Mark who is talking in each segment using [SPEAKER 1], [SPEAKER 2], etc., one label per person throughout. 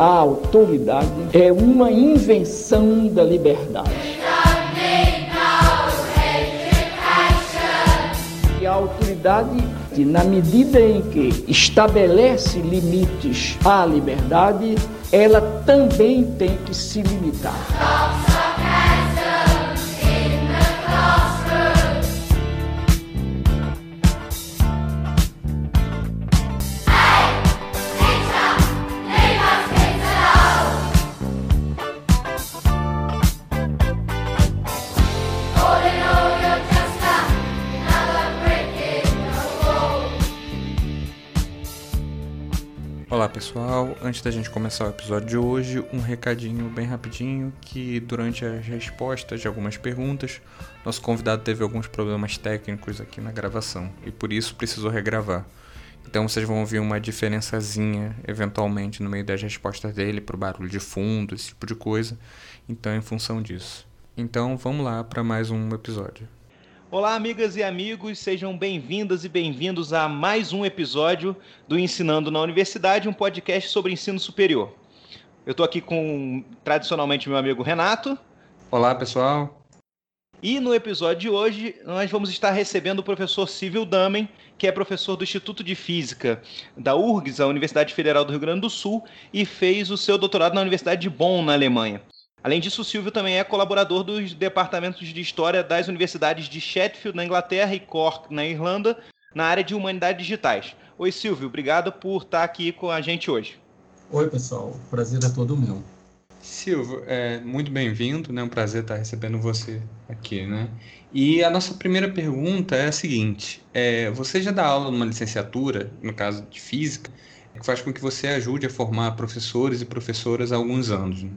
[SPEAKER 1] A autoridade é uma invenção da liberdade. E a autoridade, na medida em que estabelece limites à liberdade, ela também tem que se limitar.
[SPEAKER 2] Pessoal, antes da gente começar o episódio de hoje, um recadinho bem rapidinho que durante as respostas de algumas perguntas, nosso convidado teve alguns problemas técnicos aqui na gravação e por isso precisou regravar. Então vocês vão ouvir uma diferençazinha eventualmente no meio das respostas dele pro barulho de fundo, esse tipo de coisa. Então em função disso. Então vamos lá para mais um episódio.
[SPEAKER 3] Olá, amigas e amigos, sejam bem-vindas e bem-vindos a mais um episódio do Ensinando na Universidade, um podcast sobre ensino superior. Eu estou aqui com, tradicionalmente, meu amigo Renato.
[SPEAKER 2] Olá, pessoal.
[SPEAKER 3] E no episódio de hoje, nós vamos estar recebendo o professor Cível Damen, que é professor do Instituto de Física da URGS, a Universidade Federal do Rio Grande do Sul, e fez o seu doutorado na Universidade de Bonn, na Alemanha. Além disso, o Silvio também é colaborador dos departamentos de História das universidades de Sheffield, na Inglaterra, e Cork, na Irlanda, na área de Humanidades Digitais. Oi, Silvio, obrigado por estar aqui com a gente hoje.
[SPEAKER 4] Oi, pessoal, o prazer é todo meu.
[SPEAKER 2] Silvio, é muito bem-vindo, né? Um prazer estar recebendo você aqui, né? E a nossa primeira pergunta é a seguinte: é, você já dá aula numa licenciatura, no caso de física, que faz com que você ajude a formar professores e professoras há alguns anos. Né?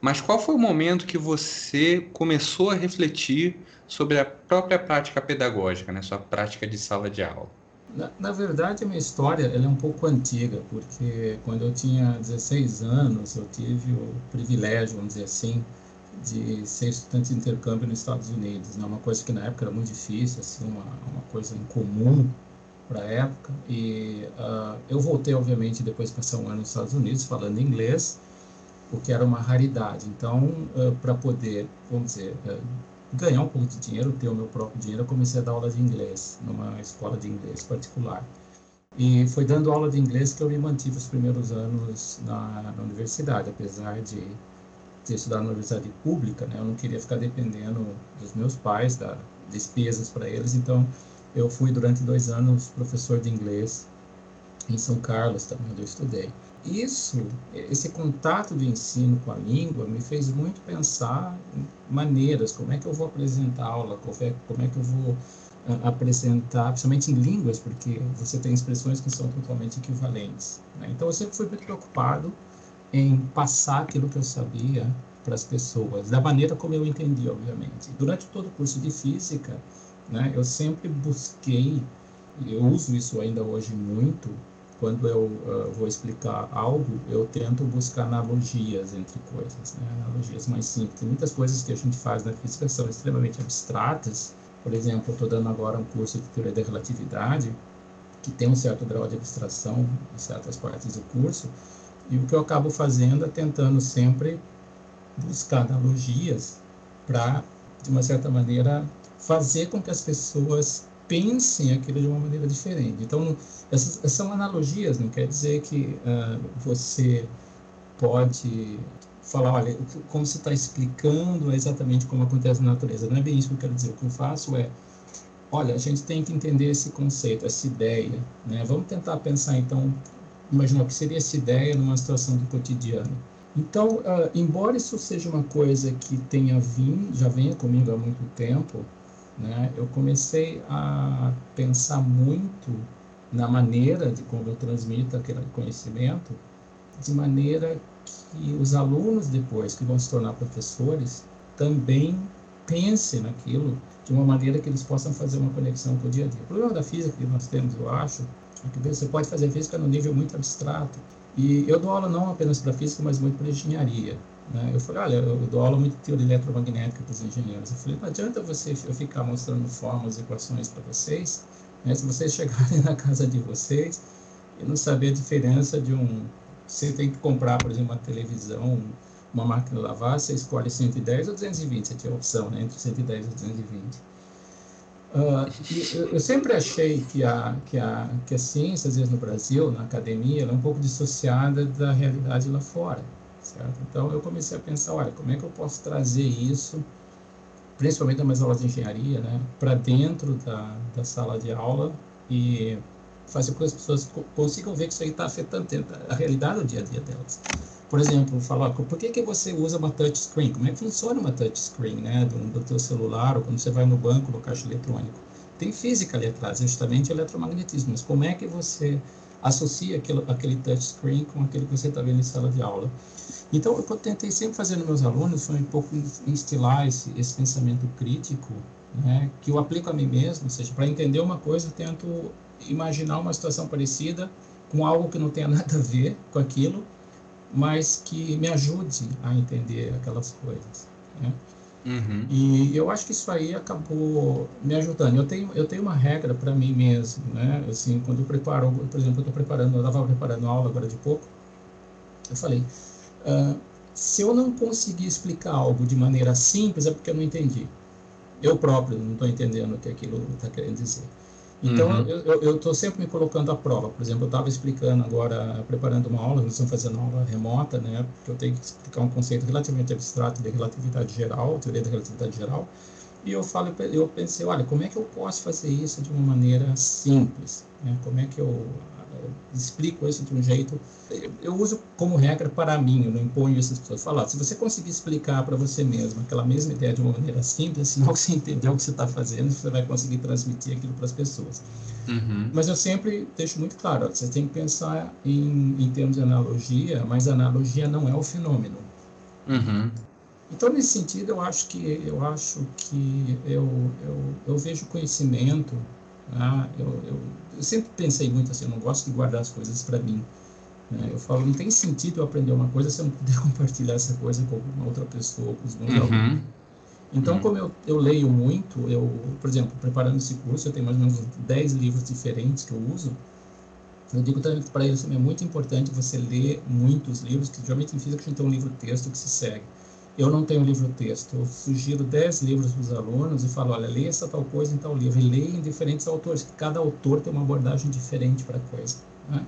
[SPEAKER 2] Mas qual foi o momento que você começou a refletir sobre a própria prática pedagógica, né? sua prática de sala de aula?
[SPEAKER 4] Na, na, verdade, a minha história é um pouco antiga, porque quando eu tinha 16 anos, eu tive o privilégio, vamos dizer assim, de ser estudante de intercâmbio nos Estados Unidos. Né? Uma coisa que na época era muito difícil, assim, uma, uma coisa incomum para a época. E uh, eu voltei, obviamente, depois de passar um ano nos Estados Unidos falando inglês, o que era uma raridade. Então, para poder, vamos dizer, ganhar um pouco de dinheiro, ter o meu próprio dinheiro, eu comecei a dar aula de inglês numa escola de inglês particular. E foi dando aula de inglês que eu me mantive os primeiros anos na, na universidade, apesar de ter estudado na universidade pública, né, eu não queria ficar dependendo dos meus pais, da despesas para eles, então eu fui durante dois anos professor de inglês em São Carlos, também onde eu estudei isso, esse contato de ensino com a língua me fez muito pensar em maneiras, como é que eu vou apresentar aula, como é, é que eu vou uh, apresentar, principalmente em línguas, porque você tem expressões que são totalmente equivalentes. Né? Então, eu sempre fui muito preocupado em passar aquilo que eu sabia para as pessoas, da maneira como eu entendi, obviamente. Durante todo o curso de física, né, eu sempre busquei, eu uso isso ainda hoje muito, quando eu uh, vou explicar algo, eu tento buscar analogias entre coisas, né? analogias mais simples. muitas coisas que a gente faz na física são extremamente abstratas. Por exemplo, eu estou dando agora um curso de teoria da relatividade, que tem um certo grau de abstração em certas partes do curso, e o que eu acabo fazendo é tentando sempre buscar analogias para, de uma certa maneira, fazer com que as pessoas pensem aquilo de uma maneira diferente. Então, essas, são analogias, não quer dizer que uh, você pode falar, olha, como você está explicando é exatamente como acontece na natureza. Não é bem isso que eu quero dizer. O que eu faço é, olha, a gente tem que entender esse conceito, essa ideia. Né? Vamos tentar pensar, então, imaginar o que seria essa ideia numa situação do cotidiano. Então, uh, embora isso seja uma coisa que tenha vindo, já venha comigo há muito tempo, né, eu comecei a pensar muito na maneira de como eu transmito aquele conhecimento, de maneira que os alunos depois que vão se tornar professores também pensem naquilo de uma maneira que eles possam fazer uma conexão com o dia a dia. O problema da física que nós temos, eu acho, é que você pode fazer física no nível muito abstrato. E eu dou aula não apenas para física, mas muito para engenharia. Né? Eu falei, olha, eu dou aula muito de teoria eletromagnética para os engenheiros. Eu falei, não adianta você eu ficar mostrando fórmulas equações para vocês, né? se vocês chegarem na casa de vocês e não saber a diferença de um você tem que comprar, por exemplo, uma televisão, uma máquina de lavar, você escolhe 110 ou 220, você tinha opção né, entre 110 e 220. Uh, eu, eu, sempre achei que a, que, a, que a ciência, às vezes no Brasil, na academia, ela é um pouco dissociada da realidade lá fora. Certo? Então eu comecei a pensar, olha, como é que eu posso trazer isso, principalmente nas minhas aulas de engenharia, né, para dentro da, da sala de aula e fazer com que as pessoas consigam ver que isso aí está afetando a realidade do dia a dia delas. Por exemplo, falar, por que, que você usa uma touchscreen? Como é que funciona uma touchscreen, né, do, do teu celular ou quando você vai no banco, no caixa eletrônico? Tem física ali atrás, justamente eletromagnetismo, mas como é que você associa aquele, aquele touchscreen com aquele que você está vendo em sala de aula? Então, o que eu tentei sempre fazer nos meus alunos foi um pouco instilar esse, esse pensamento crítico, né, que eu aplico a mim mesmo, ou seja, para entender uma coisa, eu tento imaginar uma situação parecida com algo que não tenha nada a ver com aquilo, mas que me ajude a entender aquelas coisas. Né? Uhum. E eu acho que isso aí acabou me ajudando. Eu tenho, eu tenho uma regra para mim mesmo, né? Assim, quando eu preparo, por exemplo, eu estou preparando, eu estava preparando aula agora de pouco, eu falei, uh, se eu não conseguir explicar algo de maneira simples é porque eu não entendi. Eu próprio não estou entendendo o que aquilo está querendo dizer. Então, uhum. eu estou sempre me colocando à prova. Por exemplo, eu estava explicando agora, preparando uma aula, nós estamos fazendo aula remota, né? Porque eu tenho que explicar um conceito relativamente abstrato de relatividade geral, teoria da relatividade geral. E eu falo, eu pensei, olha, como é que eu posso fazer isso de uma maneira simples? Né? Como é que eu explico isso de um jeito. Eu uso como regra para mim, eu não imponho isso às pessoas. Falar, se você conseguir explicar para você mesmo aquela mesma ideia de uma maneira simples, sinal que você entendeu o que você está fazendo, você vai conseguir transmitir aquilo para as pessoas. Uhum. Mas eu sempre deixo muito claro, você tem que pensar em, em termos de analogia, mas a analogia não é o fenômeno. Uhum. Então, nesse sentido, eu acho que eu acho que eu, eu, eu vejo conhecimento ah, eu, eu, eu, sempre pensei muito assim, eu não gosto de guardar as coisas para mim. Né? Eu falo, não tem sentido eu aprender uma coisa se eu não puder compartilhar essa coisa com alguma outra pessoa, com os meus uhum. alunos. Então, uhum. como eu, eu leio muito, eu, por exemplo, preparando esse curso, eu tenho mais ou menos 10 livros diferentes que eu uso. Eu digo também para eles, é muito importante você ler muitos livros, que geralmente em física a gente tem um livro-texto que se segue. Eu não tenho livro-texto. Eu sugiro 10 livros para os alunos e falo, olha, leia essa tal coisa em tal livro. E leia em diferentes autores, que cada autor tem uma abordagem diferente para a coisa. Né?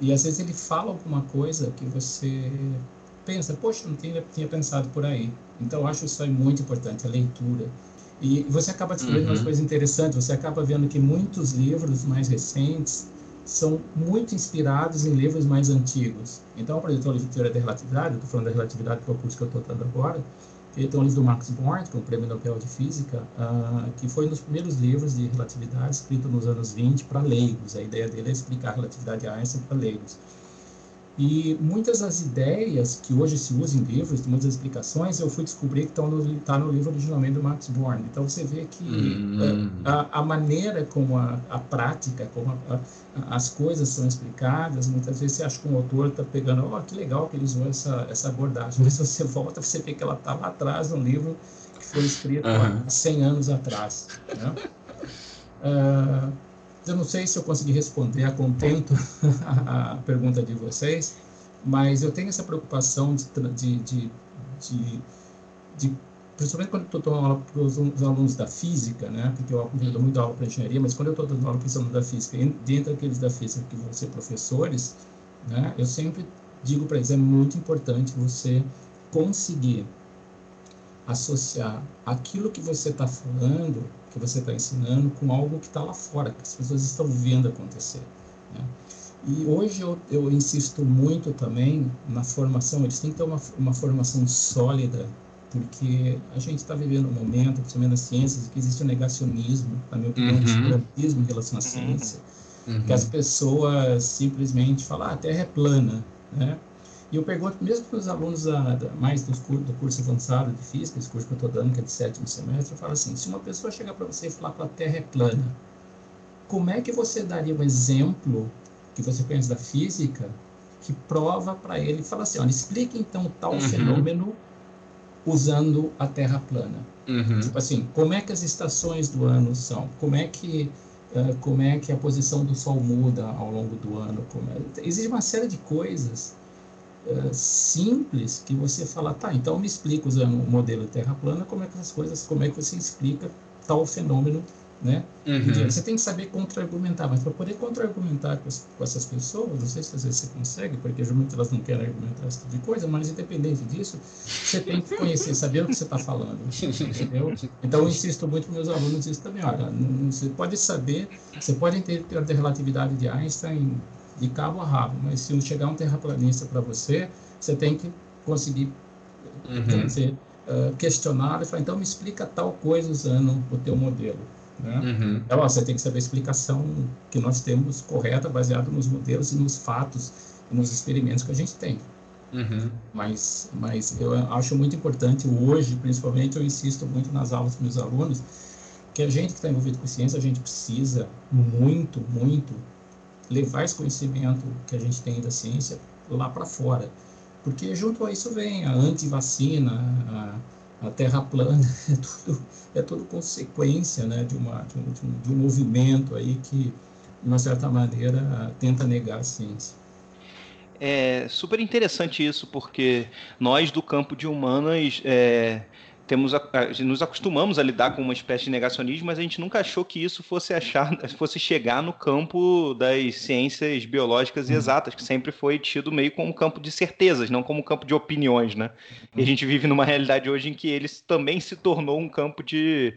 [SPEAKER 4] E às vezes ele fala alguma coisa que você pensa, poxa, não tinha, tinha pensado por aí. Então, eu acho isso aí muito importante, a leitura. E você acaba descobrindo uhum. umas coisas interessantes, você acaba vendo que muitos livros mais recentes são muito inspirados em livros mais antigos. Então, por exemplo, o livro de Teoria da Relatividade, estou falando da relatividade que é o curso que eu estou dando agora, ele tem um livro do Max Born, que é um prêmio Nobel de Física, uh, que foi um dos primeiros livros de relatividade escrito nos anos 20 para leigos. A ideia dele é explicar a relatividade de Einstein para leigos. E muitas das ideias que hoje se usam em livros, muitas explicações, eu fui descobrir que estão no, tá no livro originalmente do Max Born. Então você vê que hum. a, a, maneira como a, a prática, como a, as coisas são explicadas, muitas vezes você acha que um autor está pegando, oh, que legal que ele usou essa, essa abordagem. Mas se você volta, você vê que ela está lá atrás no livro que foi escrito uhum. há 100 anos atrás. Né? Uh, eu não sei se eu consegui responder a contento a, pergunta de vocês, mas eu tenho essa preocupação de, de, de, de, de principalmente quando estou dando aula para os alunos da física, né? Porque eu dou muito aula para engenharia, mas quando eu estou dando aula para os alunos da física, dentro daqueles da física que vão ser professores, né? Eu sempre digo para eles é muito importante você conseguir associar aquilo que você está falando que você está ensinando com algo que está lá fora, que as pessoas estão vendo acontecer. Né? E hoje eu, eu, insisto muito também na formação, eles têm que ter uma, uma formação sólida, porque a gente está vivendo um momento, principalmente nas ciências, que existe um negacionismo, na minha opinião, uhum. um escurantismo em relação à ciência, uhum. que as pessoas simplesmente falam, ah, a Terra é plana, né? E eu pergunto, mesmo para os alunos da, da, mais dos do curso avançado de física, esse curso que eu estou dando, que é de sétimo semestre, eu falo assim: se uma pessoa chegar para você e falar que a Terra é plana, como é que você daria um exemplo que você conhece da física que prova para ele e fala assim: olha, explique então tal uhum. fenômeno usando a Terra plana? Uhum. Tipo assim, como é que as estações do ano são? Como é que uh, como é que a posição do Sol muda ao longo do ano? É... Existe uma série de coisas uh, simples que você fala, tá, então me explica usando o modelo Terra plana como é que as coisas, como é que você explica tal fenômeno né? Uhum. Você tem que saber contra-argumentar, mas para poder contra-argumentar com, com, essas pessoas, não sei se às vezes você consegue, porque geralmente elas não querem argumentar esse tipo de coisa, mas independente disso, você tem que conhecer, saber o que você está falando, entendeu? Então eu insisto muito para meus alunos isso também, olha, não, você pode saber, você pode ter a relatividade de Einstein de cabo a rabo, mas se chegar um terraplanista para você, você tem que conseguir uhum. dizer, uh, questionar e falar, então me explica tal coisa usando o teu modelo. Né? Uhum. Então, ó, você tem que saber a explicação que nós temos correta, baseada nos modelos e nos fatos e nos experimentos que a gente tem. Uhum. Mas, mas eu acho muito importante hoje, principalmente, eu insisto muito nas aulas com meus alunos, que a gente que está envolvido com ciência, a gente precisa muito, muito levar esse conhecimento que a gente tem da ciência lá para fora. Porque junto a isso vem a antivacina, a a Terra plana é tudo, é tudo consequência né, de, uma, de, um, de um movimento aí que, de uma certa maneira, tenta negar a ciência.
[SPEAKER 3] É super interessante isso, porque nós do campo de humanas é, temos nos acostumamos a lidar com uma espécie de negacionismo, mas a gente nunca achou que isso fosse achar, fosse chegar no campo das ciências biológicas e uhum. exatas, que sempre foi tido meio como campo de certezas, não como campo de opiniões, né? E a gente vive numa realidade hoje em que ele também se tornou um campo de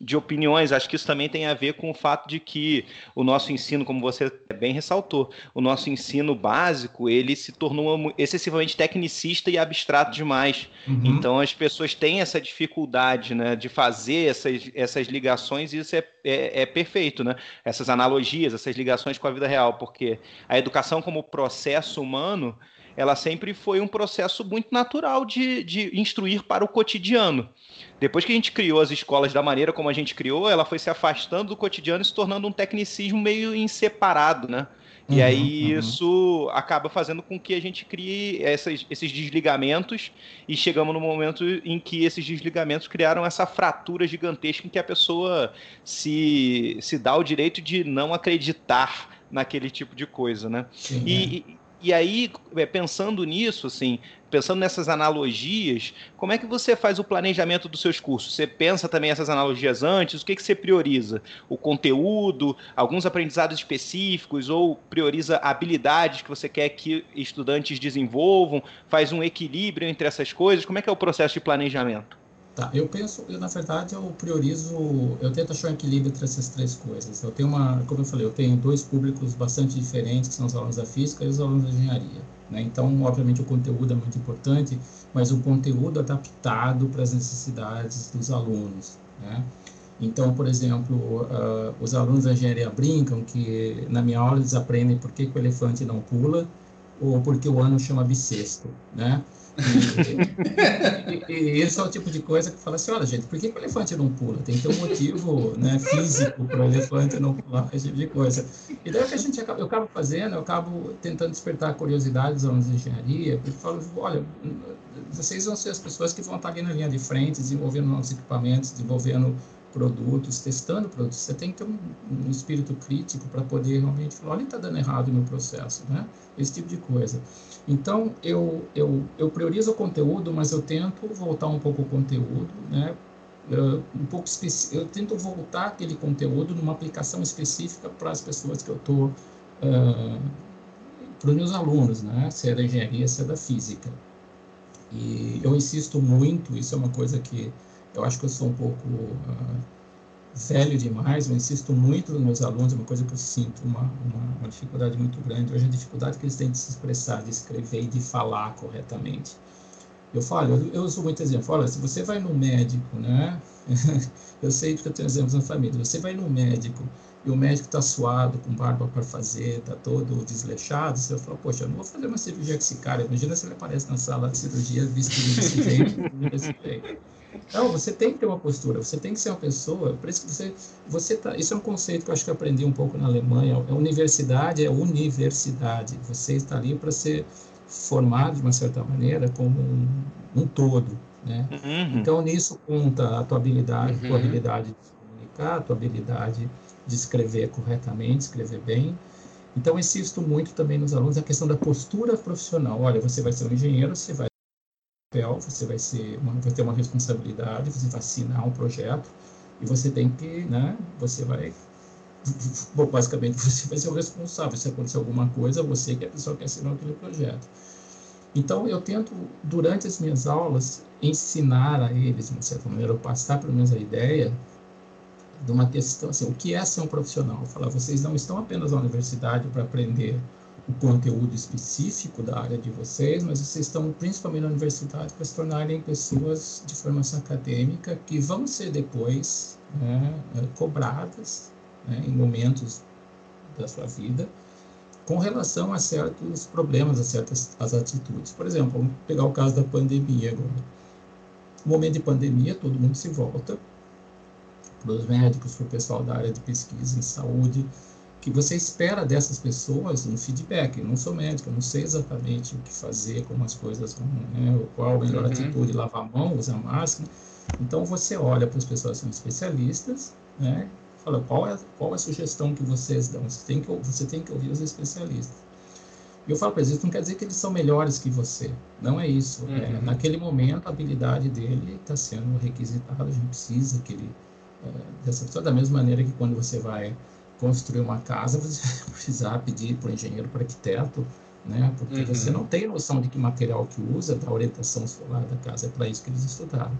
[SPEAKER 3] de opiniões. Acho que isso também tem a ver com o fato de que o nosso ensino, como você bem ressaltou, o nosso ensino básico ele se tornou excessivamente tecnicista e abstrato demais. Uhum. Então as pessoas têm essa dificuldade, né, de fazer essas, essas ligações e isso é, é, é perfeito, né? Essas analogias, essas ligações com a vida real, porque a educação como processo humano ela sempre foi um processo muito natural de, de instruir para o cotidiano. Depois que a gente criou as escolas da maneira como a gente criou, ela foi se afastando do cotidiano e se tornando um tecnicismo meio inseparado, né? E uhum, aí uhum. isso acaba fazendo com que a gente crie essas, esses desligamentos e chegamos no momento em que esses desligamentos criaram essa fratura gigantesca em que a pessoa se, se dá o direito de não acreditar naquele tipo de coisa, né? Sim, e, é. E aí, é, pensando nisso, assim, pensando nessas analogias, como é que você faz o planejamento dos seus cursos? Você pensa também essas analogias antes? O que, que você prioriza? O conteúdo, alguns aprendizados específicos, ou prioriza habilidades que você quer que estudantes desenvolvam? Faz um equilíbrio entre essas coisas? Como é que é o processo de planejamento?
[SPEAKER 4] Tá, eu penso, eu, na verdade, eu priorizo, eu tento achar um equilíbrio entre essas três coisas. Eu tenho uma, como eu falei, eu tenho dois públicos bastante diferentes, que são os alunos da física e os alunos da engenharia. Né? Então, obviamente, o conteúdo é muito importante, mas o conteúdo adaptado para as necessidades dos alunos. Né? Então, por exemplo, uh, os alunos da engenharia brincam que na minha aula eles aprendem por que, que o elefante não pula ou porque o ano chama bissexto, né? E, e, esse é o tipo de coisa que fala assim, olha gente, por que, que o elefante não pula? Tem que ter um motivo né, físico para o elefante não pular, esse tipo de coisa. E daí o que a gente acaba, eu acabo fazendo, eu acabo tentando despertar curiosidade dos alunos de engenharia, porque falo, olha, vocês vão ser as pessoas que vão estar ali na linha de frente, desenvolvendo novos equipamentos, desenvolvendo produtos, testando produtos. Você tem que ter um, um espírito crítico para poder realmente falar, olha, está dando errado no processo, né? Esse tipo de coisa. Então, eu, eu, eu priorizo o conteúdo, mas eu tento voltar um pouco o conteúdo, né? Uh, um pouco eu tento voltar aquele conteúdo numa aplicação específica para as pessoas que eu estou uh, para os meus alunos, né? Se é da engenharia, se é da física. E eu insisto muito, isso é uma coisa que eu acho que eu sou um pouco uh, velho demais, eu insisto muito nos meus alunos, é uma coisa que eu sinto uma, uma, uma, dificuldade muito grande. Hoje a dificuldade que eles têm de se expressar, de escrever e de falar corretamente. Eu falo, eu, eu uso muito exemplo, olha, se você vai no médico, né? eu sei que eu tenho exemplos na família, você vai no médico e o médico está suado, com barba para fazer, está todo desleixado, você fala, poxa, eu não vou fazer uma cirurgia com esse cara, imagina se ele aparece na sala de cirurgia vestido desse jeito. Não, você tem que ter uma postura, você tem que ser uma pessoa, por isso que você, você tá, isso é um conceito que eu acho que eu aprendi um pouco na Alemanha, a universidade é universidade, você está ali para ser formado de uma certa maneira como um, um todo, né? Uhum. Então nisso conta a tua habilidade, uhum. tua habilidade de comunicar, a tua habilidade de escrever corretamente, escrever bem, Então, insisto muito também nos alunos a questão da postura profissional. Olha, você vai ser um engenheiro, você vai papel, você vai, ser vai ter uma responsabilidade, você vai assinar um projeto e você tem que, né, você vai, basicamente, você vai ser o responsável. Se acontecer alguma coisa, você que é a pessoa que assinou aquele projeto. Então, eu tento, durante as minhas aulas, ensinar a eles, de certa maneira, ou passar pelo menos a ideia de uma questão assim, o que é ser um profissional? Falar, vocês não estão apenas na universidade para aprender o conteúdo específico da área de vocês, mas vocês estão principalmente na universidade para se tornarem pessoas de formação acadêmica que vão ser depois né, eh, cobradas né, em momentos da sua vida com relação a certos problemas, a certas as atitudes. Por exemplo, vamos pegar o caso da pandemia agora. No momento de pandemia, todo mundo se volta para os médicos, para o pessoal da área de pesquisa em saúde, que você espera dessas pessoas um feedback. Eu não sou médico, eu não sei exatamente o que fazer, como as coisas vão, né? qual a melhor uhum. atitude, lavar a mão, usar máscara. Então você olha para as pessoas que são especialistas, né? Fala qual é qual é a sugestão que vocês dão. Você tem que você tem que ouvir os especialistas. E eu falo para eles, isso não quer dizer que eles são melhores que você. Não é isso. É, uhum. É, naquele momento a habilidade dele está sendo requisitada. A gente precisa que ele é, dessa pessoa da mesma maneira que quando você vai construir uma casa, você vai precisar pedir para o engenheiro, para o arquiteto, né? Porque uhum. você não tem noção de que material que usa, da orientação solar da casa, é para isso que eles estudaram.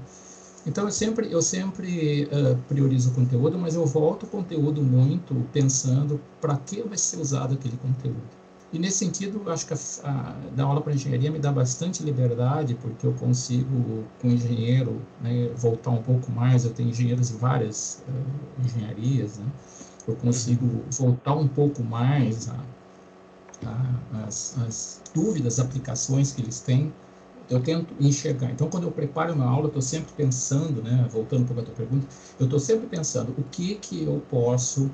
[SPEAKER 4] Então eu sempre eu sempre uh, priorizo o conteúdo, mas eu volto o conteúdo muito pensando para que vai ser usado aquele conteúdo. E nesse sentido, eu acho que a, a, dar aula para engenharia me dá bastante liberdade, porque eu consigo, com engenheiro, né, voltar um pouco mais. Eu tenho engenheiros de várias uh, engenharias, né? Eu consigo voltar um pouco mais a, a, as, as, dúvidas, aplicações que eles têm, eu tento enxergar. Então, quando eu preparo uma aula, eu estou sempre pensando, né, voltando pouco à tua pergunta, eu estou sempre pensando o que que eu posso,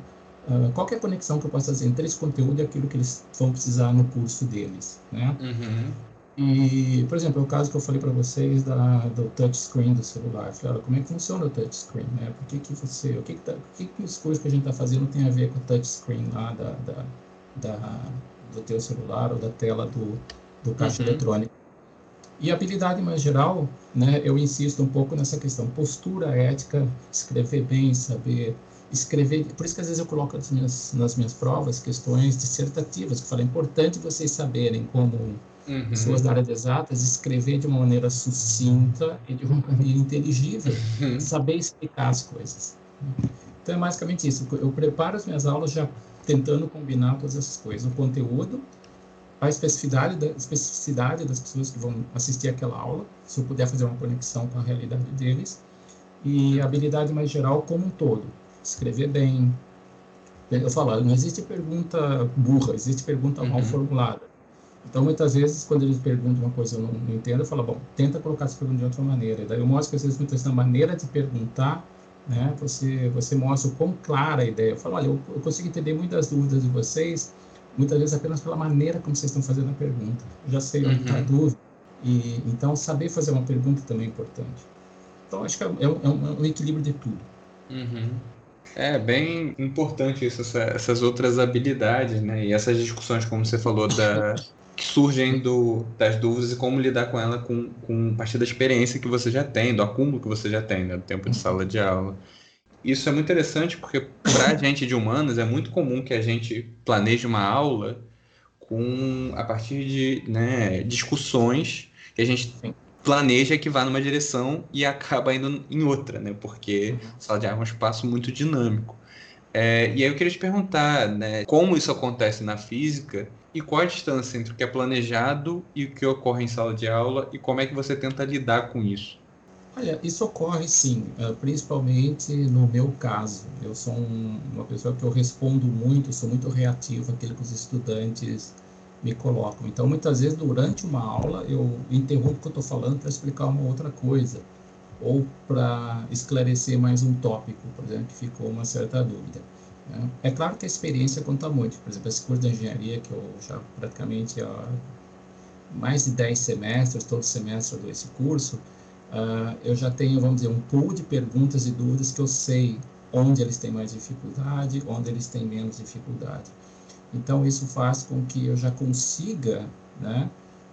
[SPEAKER 4] uh, qual é a conexão que eu posso fazer entre esse conteúdo e aquilo que eles vão precisar no curso deles, né? Uhum. E, por exemplo, é o caso que eu falei para vocês da, do touchscreen do celular. Eu falei, olha, como é que funciona o touchscreen? Né? Por que, que você, o que, que, tá, o que, que os cursos que a gente está fazendo tem a ver com o touchscreen lá da, da, da, do teu celular ou da tela do, do caixa uhum. eletrônico? E habilidade mais geral, né, eu insisto um pouco nessa questão, postura ética, escrever bem, saber escrever, por isso que às vezes eu coloco nas minhas, nas minhas provas questões dissertativas, que fala, é importante vocês saberem como uhum. pessoas da área de exatas, escrever de uma maneira sucinta e de uma maneira inteligível, uhum. saber explicar as coisas. Então é basicamente isso. Eu preparo as minhas aulas já tentando combinar todas essas coisas, o conteúdo, a especificidade, da, especificidade das pessoas que vão assistir aquela aula, se eu puder fazer uma conexão com a realidade deles, e a habilidade mais geral como um todo. Escrever bem. Eu falo, não existe pergunta burra, existe pergunta uhum. mal formulada. Então, muitas vezes, quando eles perguntam uma coisa que eu não, não entendo, eu falo, bom, tenta colocar essa pergunta de outra maneira. E daí eu mostro que, às vezes, muitas vezes, na maneira de perguntar, né, você, você mostra o quão clara a ideia. Eu falo, olha, eu, eu consigo entender muitas dúvidas de vocês, muitas vezes apenas pela maneira como vocês estão fazendo a pergunta. Eu já sei onde está a uhum. dúvida. E, então, saber fazer uma pergunta também é importante. Então, acho que é, é, um, é um, equilíbrio de tudo.
[SPEAKER 2] Uhum. É bem importante isso, essa, essas outras habilidades, né? E essas discussões, como você falou, da, que surgem do, das dúvidas e como lidar com ela com, com a partir da experiência que você já tem, do acúmulo que você já tem, né, do tempo de sala de aula. Isso é muito interessante porque para a gente de humanas é muito comum que a gente planeje uma aula com a partir de né, discussões que a gente planeja que vá numa direção e acaba indo em outra, né? Porque a sala de aula é um espaço muito dinâmico. É, e aí eu queria te perguntar, né, como isso acontece na física e qual a distância entre o que é planejado e o que ocorre em sala de aula e como é que você tenta lidar com isso?
[SPEAKER 4] Olha, isso ocorre sim, eh, principalmente no meu caso. Eu sou um, uma pessoa que eu respondo muito, sou muito reativo àquilo que os estudantes me colocam. Então, muitas vezes, durante uma aula, eu interrompo o que eu estou falando para explicar uma outra coisa, ou para esclarecer mais um tópico, por exemplo, que ficou uma certa dúvida. Né? É claro que a experiência conta muito. Por exemplo, esse curso de engenharia, que eu já praticamente há mais de 10 semestres, todo semestre eu dou esse curso, uh, eu já tenho, vamos dizer, um pool de perguntas e dúvidas que eu sei onde eles têm mais dificuldade, onde eles têm menos dificuldade. Então, isso faz com que eu já consiga, né,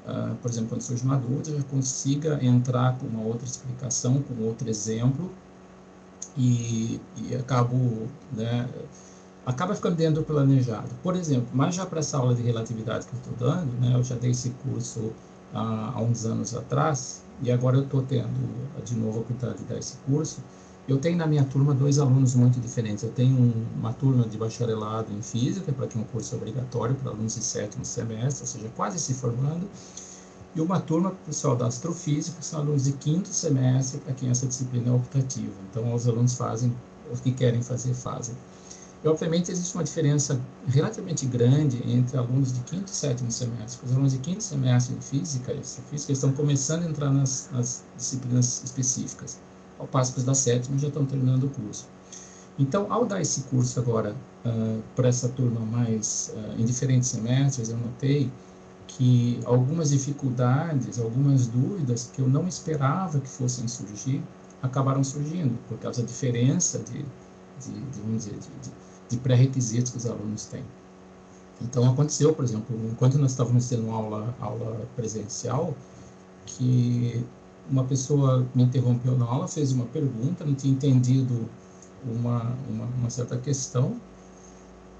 [SPEAKER 4] uh, por exemplo, quando surge uma dúvida, eu já consiga entrar com uma outra explicação, com outro exemplo, e, e acabo, né, acaba ficando dentro do planejado. Por exemplo, mas já para essa aula de relatividade que eu estou dando, né, eu já dei esse curso há, há uns anos atrás, e agora eu estou tendo de novo a oportunidade de dar esse curso, eu tenho na minha turma dois alunos muito diferentes. Eu tenho uma turma de bacharelado em física, para quem é um curso obrigatório para alunos de sétimo semestre, ou seja, quase se formando, e uma turma para o pessoal da astrofísica, são alunos de quinto semestre, para quem essa disciplina é optativa. Então, os alunos fazem o que querem fazer, fazem. E, obviamente, existe uma diferença relativamente grande entre alunos de quinto e sétimo semestre. Os alunos de quinto semestre de física e astrofísica estão começando a entrar nas, nas disciplinas específicas ao passo que os da sétima já estão terminando o curso. Então, ao dar esse curso agora uh, para essa turma mais uh, em diferentes semestres, eu notei que algumas dificuldades, algumas dúvidas que eu não esperava que fossem surgir, acabaram surgindo, por causa da diferença de, de, de de, de pré-requisitos que os alunos têm. Então, aconteceu, por exemplo, enquanto nós estávamos tendo aula, aula presencial, que uma pessoa me interrompeu na aula, fez uma pergunta, não tinha entendido uma, uma, uma certa questão,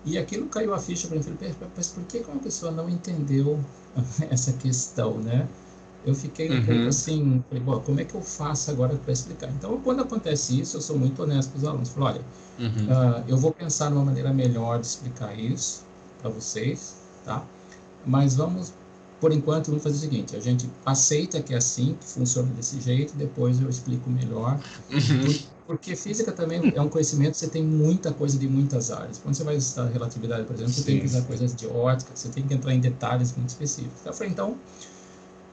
[SPEAKER 4] e aquilo caiu a ficha para mim. Falei, mas por que uma pessoa não entendeu essa questão, né? Eu fiquei um uhum. pouco assim, falei, bom, como é que eu faço agora para explicar? Então, quando acontece isso, eu sou muito honesto com os alunos. Falei, olha, uhum. uh, eu vou pensar numa maneira melhor de explicar isso para vocês, tá? Mas vamos por enquanto, vamos fazer o seguinte: a gente aceita que é assim, que funciona desse jeito, depois eu explico melhor. Uhum. Porque física também é um conhecimento, você tem muita coisa de muitas áreas. Quando você vai estudar relatividade, por exemplo, você Sim. tem que usar coisas de ótica, você tem que entrar em detalhes muito específicos. Eu falei, então,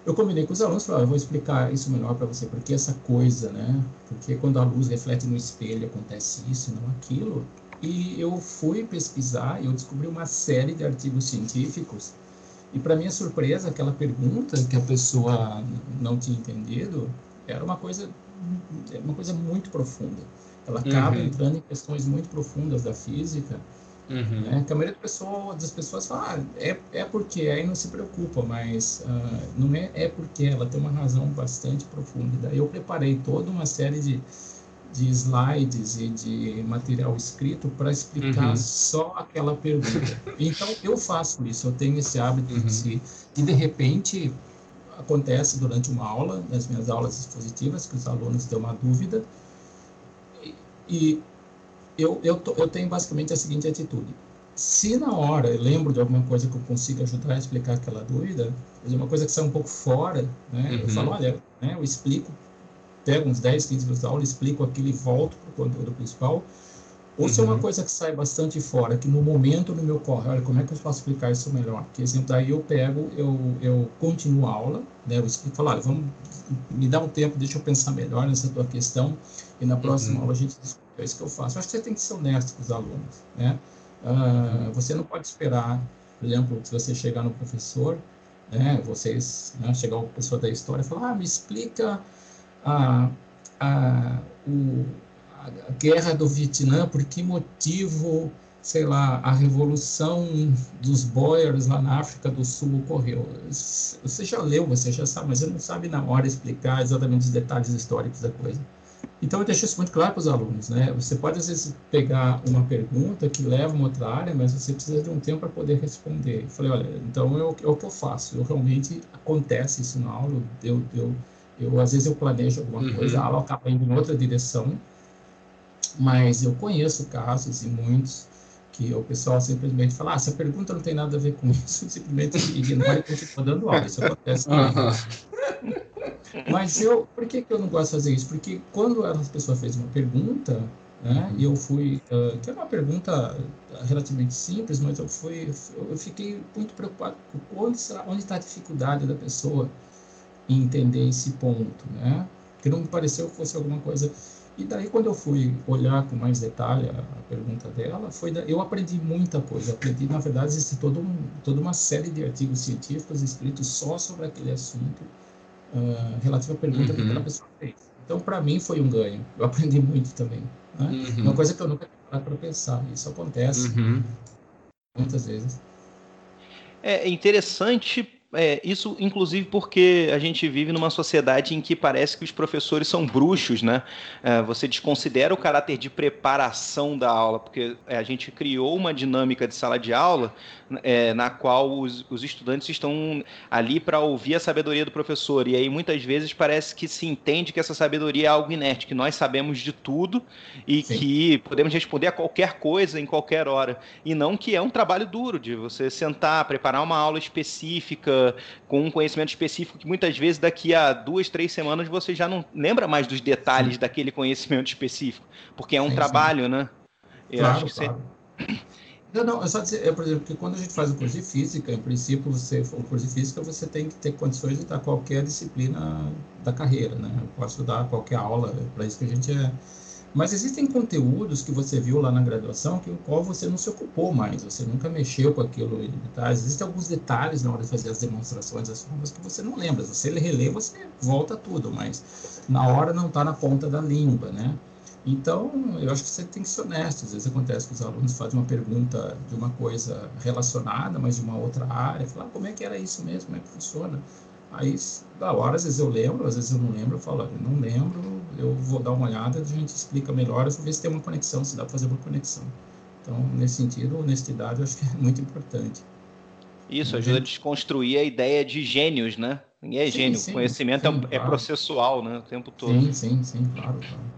[SPEAKER 4] eu combinei com os alunos, falei, ah, eu vou explicar isso melhor para você, porque essa coisa, né? Porque quando a luz reflete no espelho, acontece isso e não aquilo. E eu fui pesquisar e eu descobri uma série de artigos científicos e para minha surpresa, aquela pergunta que a pessoa não tinha entendido era uma coisa, uma coisa muito profunda. Ela acaba uhum. entrando em questões muito profundas da física, uhum. né? que a maioria das pessoas, das pessoas fala, ah, é, é porque, aí não se preocupa, mas uh, não é, é porque, ela tem uma razão bastante profunda. Daí eu preparei toda uma série de de slides e de material escrito para explicar uhum. só aquela pergunta. Então, eu faço isso, eu tenho esse hábito uhum. de se... E, de repente, acontece durante uma aula, nas minhas aulas expositivas, que os alunos têm uma dúvida, e, e eu, eu, eu tenho basicamente a seguinte atitude. Se na hora eu lembro de alguma coisa que eu consiga ajudar a explicar aquela dúvida, uma coisa que sai um pouco fora, né, uhum. eu falo, olha, né, eu explico pego uns 10, 15 minutos da aula, explico aquilo e volto para o conteúdo principal. Ou uhum. se é uma uhum. coisa que sai bastante fora, que no momento no meu corre, olha, como é que eu posso explicar isso melhor? Que exemplo, daí eu pego, eu, eu continuo a aula, né, eu explico, falo, olha, vamos, me dá um tempo, deixa eu pensar melhor nessa tua questão, e na próxima uhum. aula a gente discute. É isso que eu faço. Eu acho que você tem que ser honesto com os alunos, né? Uh, uhum. Você não pode esperar, por exemplo, se você chegar no professor, né, vocês, né, chegar o professor da história e falar, ah, me explica a, a, o, a guerra do Vietnã, por que motivo, sei lá, a revolução dos Boers lá na África do Sul ocorreu. Você já leu, você já sabe, mas você não sabe na hora explicar exatamente os detalhes históricos da coisa. Então, eu deixo isso muito claro para os alunos, né? Você pode, às vezes, pegar uma pergunta que leva uma outra área, mas você precisa de um tempo para poder responder. Eu falei, olha, então é o, é o que eu faço. Eu realmente, acontece isso na aula, eu, eu eu, às vezes, eu planejo alguma uhum. coisa, a aula acaba indo em outra direção, mas eu conheço casos, e muitos, que o pessoal simplesmente fala, ah, essa pergunta não tem nada a ver com isso, simplesmente ignora e continua dando aula. Isso acontece uhum. Mas eu, por que, que eu não gosto de fazer isso? Porque quando a pessoa fez uma pergunta, né, e eu fui, uh, que é uma pergunta relativamente simples, mas eu fui, eu fiquei muito preocupado com onde onde está a dificuldade da pessoa em entender esse ponto, né? Que não me pareceu que fosse alguma coisa. E daí, quando eu fui olhar com mais detalhe a, pergunta dela, foi da, eu aprendi muita coisa. Aprendi, na verdade, existe todo um, toda uma série de artigos científicos escritos só sobre aquele assunto uh, relativo à pergunta uhum. que aquela pessoa fez. Então, para mim, foi um ganho. Eu aprendi muito também. Né? Uhum. Uma coisa que eu nunca tinha para pensar. Isso acontece uhum. muitas vezes.
[SPEAKER 3] É interessante é, isso, inclusive, porque a gente vive numa sociedade em que parece que os professores são bruxos, né? É, você desconsidera o caráter de preparação da aula, porque é, a gente criou uma dinâmica de sala de aula é, na qual os, os, estudantes estão ali para ouvir a sabedoria do professor. E aí, muitas vezes, parece que se entende que essa sabedoria é algo inerte, que nós sabemos de tudo e Sim. que podemos responder a qualquer coisa em qualquer hora. E não que é um trabalho duro de você sentar, preparar uma aula específica com um conhecimento específico que muitas vezes daqui a duas, três semanas você já não lembra mais dos detalhes sim. daquele conhecimento específico, porque é um sim, trabalho, sim. né?
[SPEAKER 4] Eu claro, acho que claro. Você... Não, não, é só dizer, é, por exemplo, que quando a gente faz o curso de física, em princípio, você o curso de física, você tem que ter condições de dar qualquer disciplina da carreira, né? Eu posso dar qualquer aula, é para isso que a gente é mas existem conteúdos que você viu lá na graduação que o qual você não se ocupou mais, você nunca mexeu com aquilo em. Existem alguns detalhes na hora de fazer as demonstrações, as formas que você não lembra. Se você relê, você volta tudo, mas na hora não está na ponta da língua, né? Então, eu acho que você tem que ser honesto. Às vezes acontece que os alunos fazem uma pergunta de uma coisa relacionada, mas de uma outra área. Falar, ah, como é que era isso mesmo? Como é que funciona? Aí, da hora, às vezes eu lembro, às vezes eu não lembro, eu falo, não lembro, eu vou dar uma olhada, a gente explica melhor, eu vou ver se tem uma conexão, se dá para fazer uma conexão. Então, nesse sentido, honestidade eu acho que é muito importante.
[SPEAKER 3] Isso, ajuda a desconstruir a ideia de gênios, né? Ninguém é sim, gênio, sim, conhecimento é sim, é, claro. é, processual, né? O tempo todo.
[SPEAKER 4] Sim, sim, sim, claro, claro.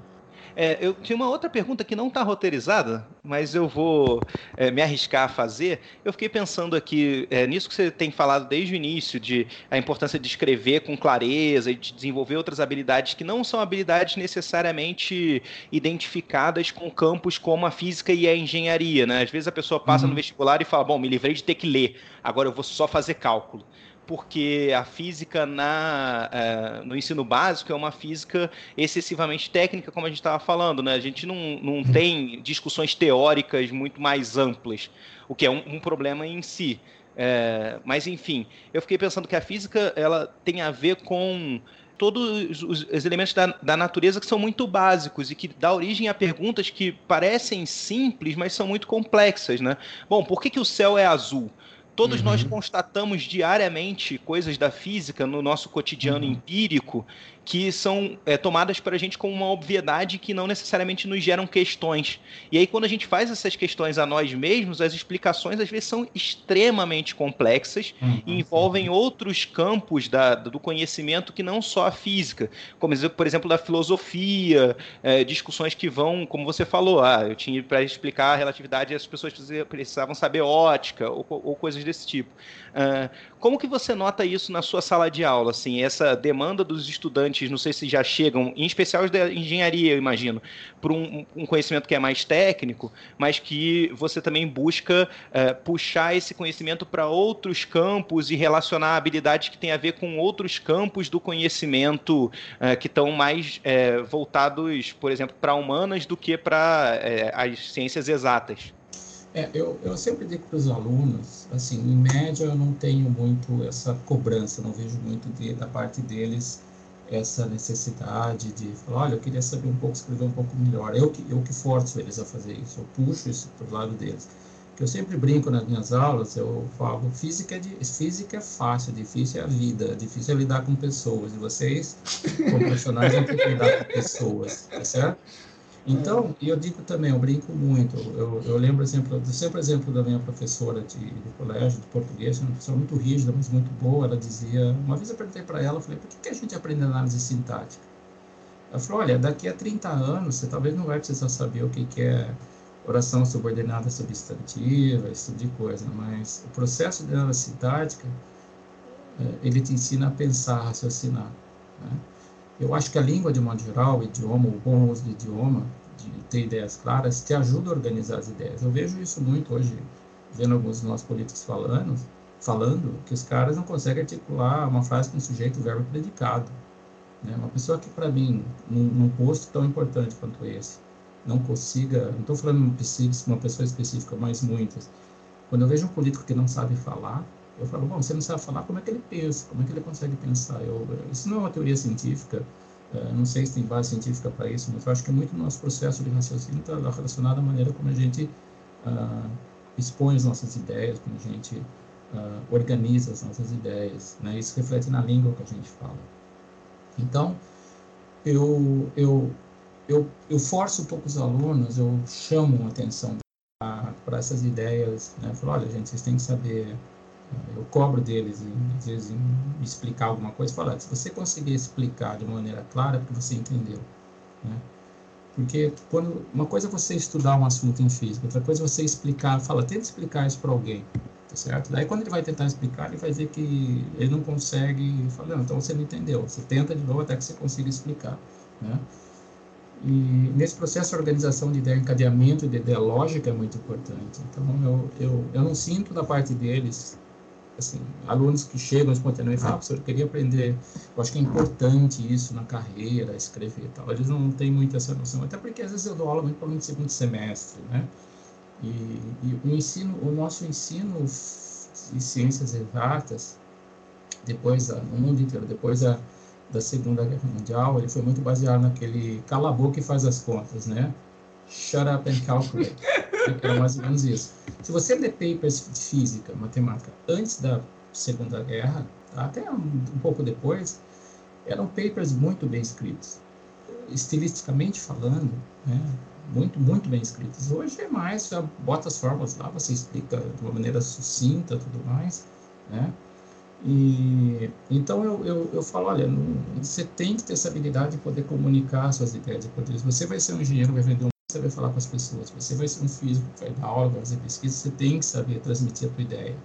[SPEAKER 3] É, eu tinha uma outra pergunta que não está roteirizada, mas eu vou é, me arriscar a fazer. Eu fiquei pensando aqui é, nisso que você tem falado desde o início, de a importância de escrever com clareza e de desenvolver outras habilidades que não são habilidades necessariamente identificadas com campos como a física e a engenharia. Né? Às vezes a pessoa passa uhum. no vestibular e fala: Bom, me livrei de ter que ler, agora eu vou só fazer cálculo porque a física na, uh, no ensino básico é uma física excessivamente técnica, como a gente estava falando, né? A gente não, não tem discussões teóricas muito mais amplas, o que é um, um problema em si. É, mas enfim, eu fiquei pensando que a física ela tem a ver com todos os, os elementos da, da, natureza que são muito básicos e que dá origem a perguntas que parecem simples, mas são muito complexas, né? Bom, por que, que o céu é azul? Todos uhum. nós constatamos diariamente coisas da física no nosso cotidiano uhum. empírico que são é, tomadas para a gente como uma obviedade que não necessariamente nos geram questões. E aí, quando a gente faz essas questões a nós mesmos, as explicações às vezes são extremamente complexas uhum. e envolvem outros campos da, do conhecimento que não só a física, como por exemplo da filosofia, é, discussões que vão, como você falou, ah, eu tinha para explicar a relatividade, as pessoas precisavam saber ótica ou, ou coisas desse tipo. Uh, como que você nota isso na sua sala de aula, assim, essa demanda dos estudantes, não sei se já chegam, em especial os da engenharia, eu imagino, para um, um, conhecimento que é mais técnico, mas que você também busca uh, puxar esse conhecimento para outros campos e relacionar habilidades que têm a ver com outros campos do conhecimento uh, que estão mais eh, voltados, por exemplo, para humanas do que para as ciências exatas.
[SPEAKER 4] É, eu, eu sempre digo para os alunos, assim, em média eu não tenho muito essa cobrança, não vejo muito de, da parte deles essa necessidade de falar, olha, eu queria saber um pouco, escrever um pouco melhor. Eu que, eu que forço eles a fazer isso, eu puxo isso para o lado deles. Eu sempre brinco nas minhas aulas, eu falo, física é, de, física é fácil, difícil é a vida, difícil é lidar com pessoas. E vocês, como profissionais, que lidar com pessoas, tá certo? Então, eu digo também, eu brinco muito, eu, eu lembro exemplo, sempre exemplo da minha professora de, de colégio, de português, uma professora muito rígida, mas muito boa, ela dizia, uma vez eu perguntei para ela, eu falei, por que, que a gente aprende análise sintática? Ela falou, olha, daqui a 30 anos, você talvez não vai precisar saber o que, que é oração subordinada substantiva, esse tipo de coisa, mas o processo de análise sintática, é, ele te ensina a pensar, a raciocinar, né? Eu acho que a língua, de modo geral, o idioma, o bom uso do idioma, de ter ideias claras, te ajuda a organizar as ideias. Eu vejo isso muito hoje, vendo alguns dos nossos políticos falando, falando que os caras não conseguem articular uma frase com sujeito, verbo predicado. Né? Uma pessoa que, para mim, num, num, posto tão importante quanto esse, não consiga, não estou falando uma pessoa específica, mas muitas. Quando eu vejo um político que não sabe falar, eu falo, bom, você não sabe falar, como é que ele pensa? Como é que ele consegue pensar? Eu, isso não é uma teoria científica, uh, não sei se tem base científica para isso, mas eu acho que muito do nosso processo de raciocínio está relacionado à maneira como a gente uh, expõe as nossas ideias, como a gente uh, organiza as nossas ideias. Né? Isso reflete na língua que a gente fala. Então, eu, eu, eu, eu forço um pouco os alunos, eu chamo a atenção para essas ideias. Né? Eu falo, olha, gente, vocês têm que saber eu cobro deles, às vezes, em explicar alguma coisa, falar, se você conseguir explicar de uma maneira clara, é porque você entendeu. Né? Porque quando uma coisa é você estudar um assunto em física, outra coisa é você explicar, fala, tenta explicar isso para alguém, tá certo? Daí quando ele vai tentar explicar, ele vai ver que ele não consegue, fala, não, então você não entendeu. Você tenta de novo até que você consiga explicar, né? E nesse processo de organização de ideia, encadeamento de ideia lógica é muito importante. Então eu, eu, eu não sinto da parte deles assim, alunos que chegam espontaneamente e falam, ah, professor, eu queria aprender, eu acho que é importante isso na carreira, escrever e tal. Eles não têm muito essa noção, até porque às vezes eu dou aula muito para o segundo semestre, né? E, e, o ensino, o nosso ensino de ciências exatas, depois da, no mundo inteiro, depois da, da Segunda Guerra Mundial, ele foi muito baseado naquele cala a boca e faz as contas, né? Shut up and calculate. Era mais ou menos isso. Se você ler papers de física, matemática, antes da Segunda Guerra, até um, um pouco depois, eram papers muito bem escritos. Estilisticamente falando, né, muito, muito bem escritos. Hoje é mais, já bota as fórmulas lá, você explica de uma maneira sucinta tudo mais, né? E, então eu, eu, eu falo, olha, não, você tem que ter essa habilidade de poder comunicar suas ideias. Poder, você vai ser um engenheiro, vai vender um você vai falar com as pessoas, você vai ser um físico, vai dar aula, vai fazer pesquisa, você tem que saber transmitir a tua ideia.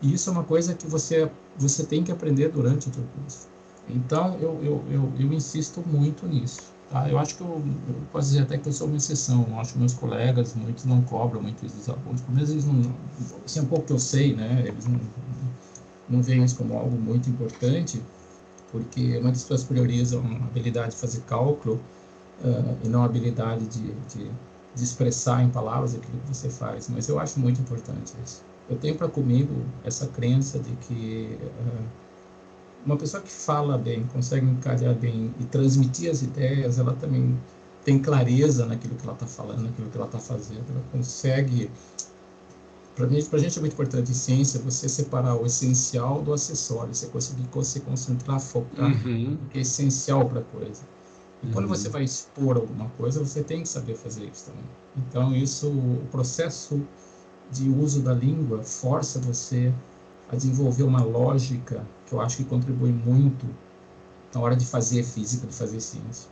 [SPEAKER 4] E isso é uma coisa que você, você tem que aprender durante o teu curso. Então, eu, eu, eu, eu insisto muito nisso. Tá? Eu acho que eu, eu, posso dizer até que eu sou uma exceção. Eu acho que meus colegas, muitos não cobram muito isso dos alunos. Pelo menos eles não... Assim, é um pouco que eu sei, né? Eles não, não veem isso como algo muito importante, porque muitas pessoas priorizam a habilidade de fazer cálculo uh, e não a habilidade de, de, de, expressar em palavras aquilo que você faz. Mas eu acho muito importante isso. Eu tenho para comigo essa crença de que uh, uma pessoa que fala bem, consegue encadear bem e transmitir as ideias, ela também tem clareza naquilo que ela está falando, naquilo que ela está fazendo. Ela consegue para mim, para a gente é muito importante em ciência você separar o essencial do acessório, você conseguir se concentrar, focar uhum. no que é essencial para a coisa. E quando você uhum. vai expor alguma coisa, você tem que saber fazer isso também. Então, isso, o processo de uso da língua força você a desenvolver uma lógica que eu acho que contribui muito na hora de fazer física, de fazer ciência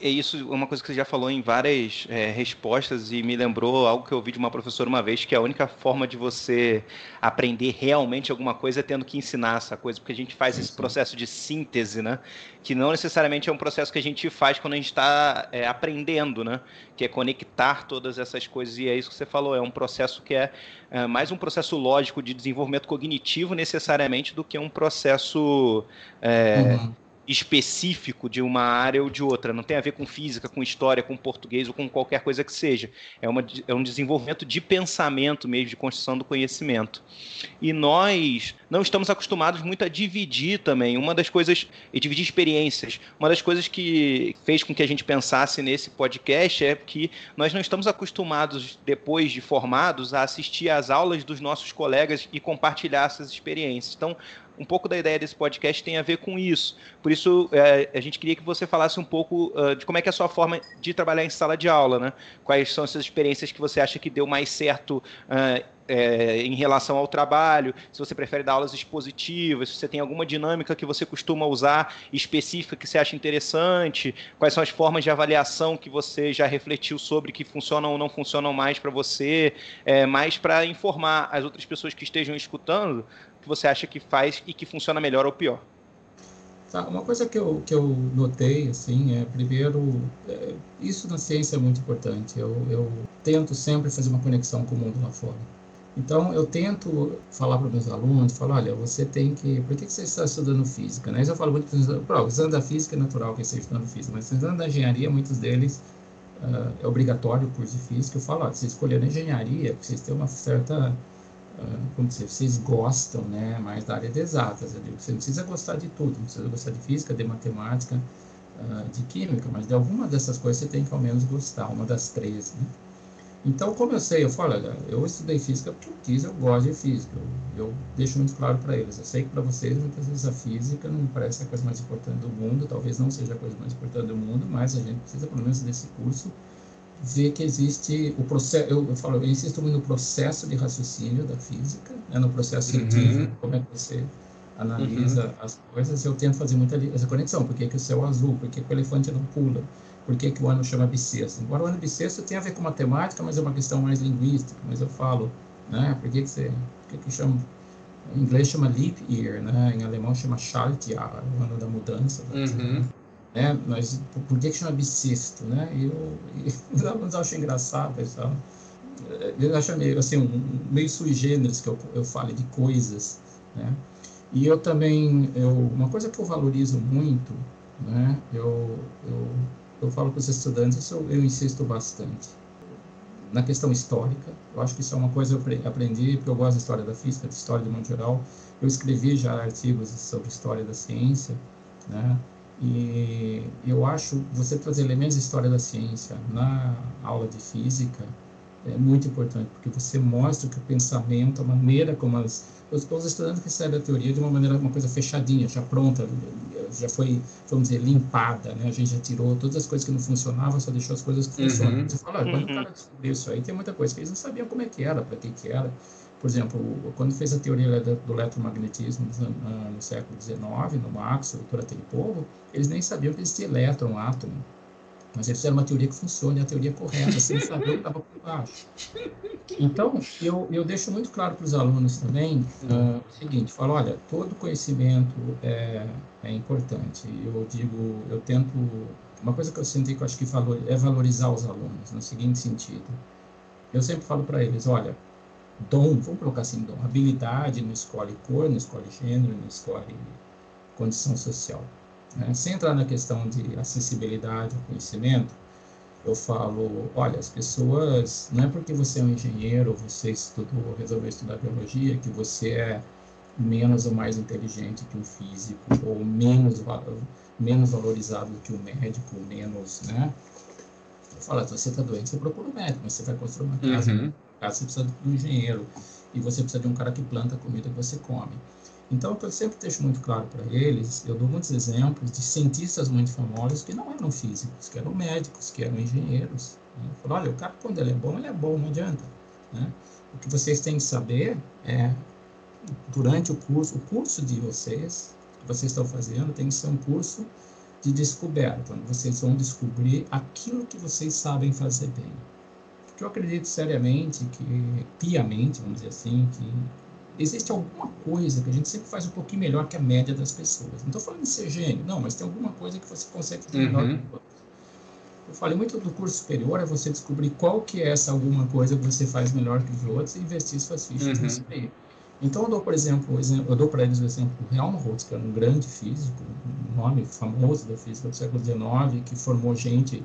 [SPEAKER 3] é isso é uma coisa que você já falou em várias é, respostas e me lembrou algo que eu ouvi de uma professora uma vez, que a única forma de você aprender realmente alguma coisa é tendo que ensinar essa coisa, porque a gente faz esse processo de síntese, né? Que não necessariamente é um processo que a gente faz quando a gente está é, aprendendo, né? Que é conectar todas essas coisas, e é isso que você falou, é um processo que é, é mais um processo lógico de desenvolvimento cognitivo necessariamente do que um processo... É, uhum específico de uma área ou de outra. Não tem a ver com física, com história, com português ou com qualquer coisa que seja. É, uma, é um desenvolvimento de pensamento mesmo, de construção do conhecimento. E nós não estamos acostumados muito a dividir também. Uma das coisas, e dividir experiências. Uma das coisas que fez com que a gente pensasse nesse podcast é que nós não estamos acostumados, depois de formados, a assistir às aulas dos nossos colegas e compartilhar essas experiências. Então, um pouco da ideia desse podcast tem a ver com isso. Por isso, é, a gente queria que você falasse um pouco uh, de como é que é a sua forma de trabalhar em sala de aula, né? Quais são essas experiências que você acha que deu mais certo uh, é, em relação ao trabalho, se você prefere dar aulas expositivas, se você tem alguma dinâmica que você costuma usar específica que você acha interessante, quais são as formas de avaliação que você já refletiu sobre que funcionam ou não funcionam mais para você, é, mais para informar as outras pessoas que estejam escutando que você acha que faz e que funciona melhor ou pior?
[SPEAKER 4] Tá, uma coisa que eu, que eu notei, assim, é, primeiro, é, isso na ciência é muito importante. Eu, eu tento sempre fazer uma conexão com o mundo lá fora. Então, eu tento falar para meus alunos, falar, olha, você tem que... Por que, que você está estudando física? Né? Eu falo muito para os estudando da física é natural que você estudando física, mas estudando da engenharia, muitos deles uh, é obrigatório o curso de física. Eu falo, ó, vocês escolheram engenharia, vocês têm uma certa como dizer, vocês gostam né, mais da área de exatas. Eu digo, você não precisa gostar de tudo, não precisa gostar de física, de matemática, uh, de química, mas de alguma dessas coisas você tem que ao menos gostar, uma das três. Né? Então, como eu sei, eu falo, olha, eu estudei física porque eu quis, eu gosto de física. Eu, eu deixo muito claro para eles. Eu sei que para vocês, muitas vezes, a física não parece a coisa mais importante do mundo, talvez não seja a coisa mais importante do mundo, mas a gente precisa, pelo menos desse curso, ver que existe o processo. Eu, eu falo, eu insisto muito no processo de raciocínio da física, né, no processo uhum. científico, como é que você analisa uhum. as coisas. Eu tento fazer muita essa conexão. Por que, que o céu é azul? Por que, que o elefante não pula? por que, que o ano chama bissexto. Embora o ano bissexto tenha a ver com matemática, mas é uma questão mais linguística. Mas eu falo, né? Por que, que você. Por que, que chama. Em inglês chama leap year, né? Em alemão chama Schaltjahr, o ano da mudança. Uhum. Né? Mas por que, que chama bissexto, né? Eu, e alunos acham engraçado, sabe? Eu acho meio, assim, um, meio sui generis que eu, eu fale de coisas, né? E eu também, eu, uma coisa que eu valorizo muito, né? Eu, eu eu falo para os estudantes, isso eu, insisto bastante. Na questão histórica, eu acho que isso é uma coisa que eu aprendi, porque eu gosto da história da física, de história de modo geral. Eu escrevi já artigos sobre história da ciência, né? E eu acho você trazer elementos de história da ciência na aula de física é muito importante, porque você mostra que o pensamento, a maneira como as, os, os estudantes recebem a teoria de uma maneira, uma coisa fechadinha, já pronta, já foi, vamos dizer, limpada, né? A gente já tirou todas as coisas que não funcionavam, só deixou as coisas que uhum. funcionam. Você fala, ah, quando uhum. o cara descobriu isso aí, tem muita coisa que eles não sabiam como é que era, para que que era. Por exemplo, quando fez a teoria do eletromagnetismo no, século XIX, no Max, o doutor aquele povo, eles nem sabiam que existia elétron, átomo. Mas eles fizeram uma teoria que funciona, a teoria correta, sem saber o que estava por baixo. Então, eu, eu deixo muito claro para os alunos também uh, o seguinte, falo, olha, todo conhecimento é, é importante. Eu digo, eu tento... Uma coisa que eu senti que eu acho que valor, é valorizar os alunos, no seguinte sentido. Eu sempre falo para eles, olha, dom, vamos colocar assim, dom, habilidade não escolhe cor, não escolhe gênero, não escolhe condição social. Né? Sem entrar na questão de acessibilidade ao conhecimento, eu falo, olha, as pessoas, não é porque você é um engenheiro, você estudou, resolveu estudar biologia, que você é menos ou mais inteligente que um físico, ou menos, menos valorizado que um médico, menos, né? Eu falo, se você está doente, você procura um médico, mas você vai construir uma casa, uhum. Você precisa de um engenheiro, e você precisa de um cara que planta a comida que você come. Então, eu sempre deixo muito claro para eles, eu dou muitos exemplos de cientistas muito famosos que não eram físicos, que eram médicos, que eram engenheiros. Né? Falo, olha, o cara, quando ele é bom, ele é bom, não adianta. Né? O que vocês têm que saber é, durante o curso, o curso de vocês, que vocês estão fazendo, tem que ser um curso de descoberta, onde vocês vão descobrir aquilo que vocês sabem fazer bem. Porque eu acredito seriamente que, piamente, vamos dizer assim, que existe alguma coisa que a gente sempre faz um pouquinho melhor que a média das pessoas. Não estou falando de ser gênio, não, mas tem alguma coisa que você consegue fazer melhor uhum. que os outros. Eu falei muito do curso superior é você descobrir qual que é essa alguma coisa que você faz melhor que os outros e investir suas fichas uhum. nisso aí. Então eu dou, por exemplo, eu dou para eles o exemplo do Helmholtz, que era um grande físico, um nome famoso da física do século XIX, que formou gente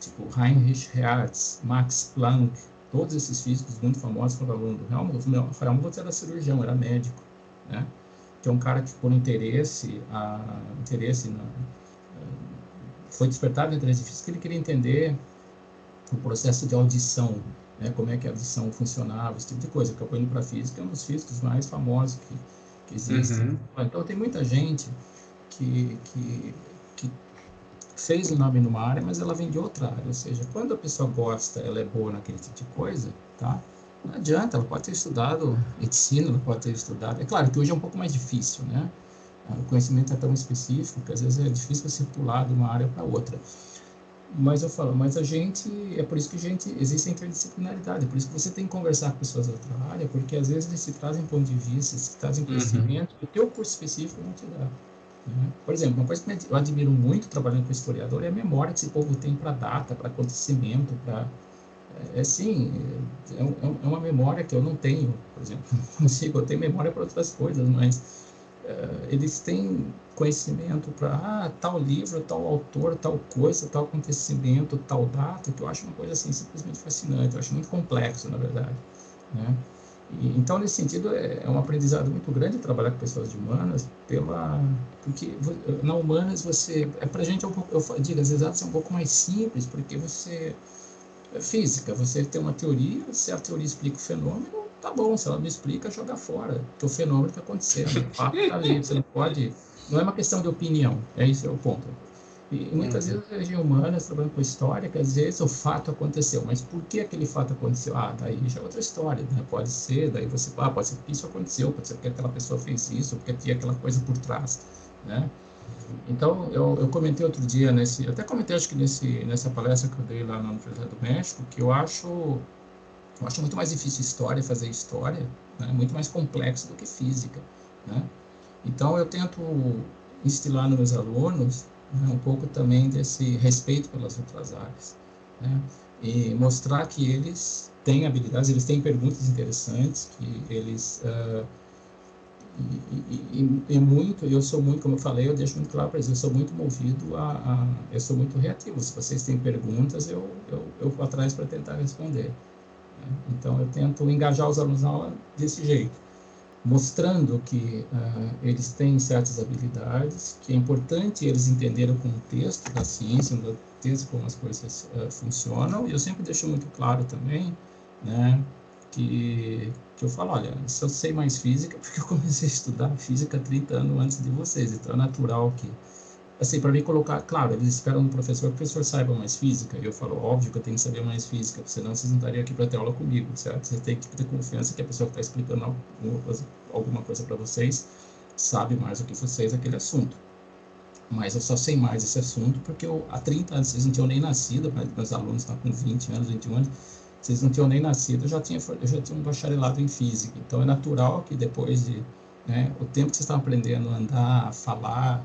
[SPEAKER 4] tipo Heinrich Hertz, Max Planck, todos esses físicos muito famosos foram alunos do Helmholtz. O Helmholtz era cirurgião, era médico, né? Que é um cara que, por interesse, a, interesse na, foi despertado no interesse de física, ele queria entender o processo de audição, né? Como é que a audição funcionava, esse tipo de coisa. Eu indo para física, é um dos físicos mais famosos que, que existem. Uhum. Então, tem muita gente que, que fez o nome numa área, mas ela vem de outra área. Ou seja, quando a pessoa gosta, ela é boa naquele tipo de coisa, tá? Não adianta, ela pode ter estudado medicina, ela pode ter estudado. É claro que hoje é um pouco mais difícil, né? O conhecimento é tão específico que às vezes é difícil você pular de uma área para outra. Mas eu falo, mas a gente, é por isso que a gente, existe a interdisciplinaridade, é por isso que você tem que conversar com pessoas da outra área, porque às vezes eles se trazem ponto de vista, se trazem uhum. conhecimento, uhum. que o teu curso específico não te dá. Por exemplo, uma coisa que eu admiro muito trabalhando com historiador é a memória que esse povo tem para data, para acontecimento, para é assim, é, é, uma memória que eu não tenho, por exemplo, consigo, eu tenho memória para outras coisas, mas uh, eles têm conhecimento para ah, tal livro, tal autor, tal coisa, tal acontecimento, tal data, que eu acho uma coisa assim simplesmente fascinante, eu acho muito complexo, na verdade, né? Então, nesse sentido, é, é, um aprendizado muito grande trabalhar com pessoas de humanas, pela, porque na humanas você, é para a gente, é um pouco, eu digo, as exatas é um pouco mais simples, porque você, física, você tem uma teoria, se a teoria explica o fenômeno, tá bom, se ela não explica, joga fora, porque o fenômeno está acontecendo, o fato está ali, você não pode, não é uma questão de opinião, é isso é o ponto. E, muitas uhum. vezes a religião humana, trabalhando com história, que às vezes o fato aconteceu, mas por que aquele fato aconteceu? Ah, daí já é outra história, né? Pode ser, daí você, ah, pode ser que isso aconteceu, pode ser porque aquela pessoa fez isso, porque tinha aquela coisa por trás, né? Então, eu, eu comentei outro dia, nesse, até comentei acho que nesse, nessa palestra que eu dei lá na Universidade do México, que eu acho, eu acho muito mais difícil história, fazer história, né? muito mais complexo do que física. Né? Então, eu tento instilar nos meus alunos né, um pouco também desse respeito pelas outras áreas. Né? E mostrar que eles têm habilidades, eles têm perguntas interessantes, que eles. Uh, e, e, e, muito, eu sou muito, como eu falei, eu deixo muito claro para eles, eu sou muito movido a, a, eu sou muito reativo. Se vocês têm perguntas, eu, eu, eu vou atrás para tentar responder. Né? Então, eu tento engajar os alunos na aula desse jeito mostrando que uh, eles têm certas habilidades, que é importante eles entenderem o contexto da ciência, o contexto como as coisas uh, funcionam. E eu sempre deixo muito claro também, né, que, que eu falo, olha, se eu sei mais física, porque eu comecei a estudar física 30 anos antes de vocês, então é natural que assim, para mim colocar, claro, eles esperam do professor que o professor saiba mais física, e eu falo, óbvio que eu tenho que saber mais física, senão vocês não estariam aqui para ter aula comigo, certo? Você tem que ter confiança que a pessoa que está explicando alguma coisa, alguma coisa para vocês sabe mais do que vocês aquele assunto. Mas eu só sei mais esse assunto porque eu, há 30 anos, vocês não tinham nem nascido, meus alunos estão com 20 anos, 21 anos, vocês não tinham nem nascido, eu já tinha, eu já tinha um bacharelado em física. Então é natural que depois de né, o tempo que vocês estão aprendendo a andar, a falar,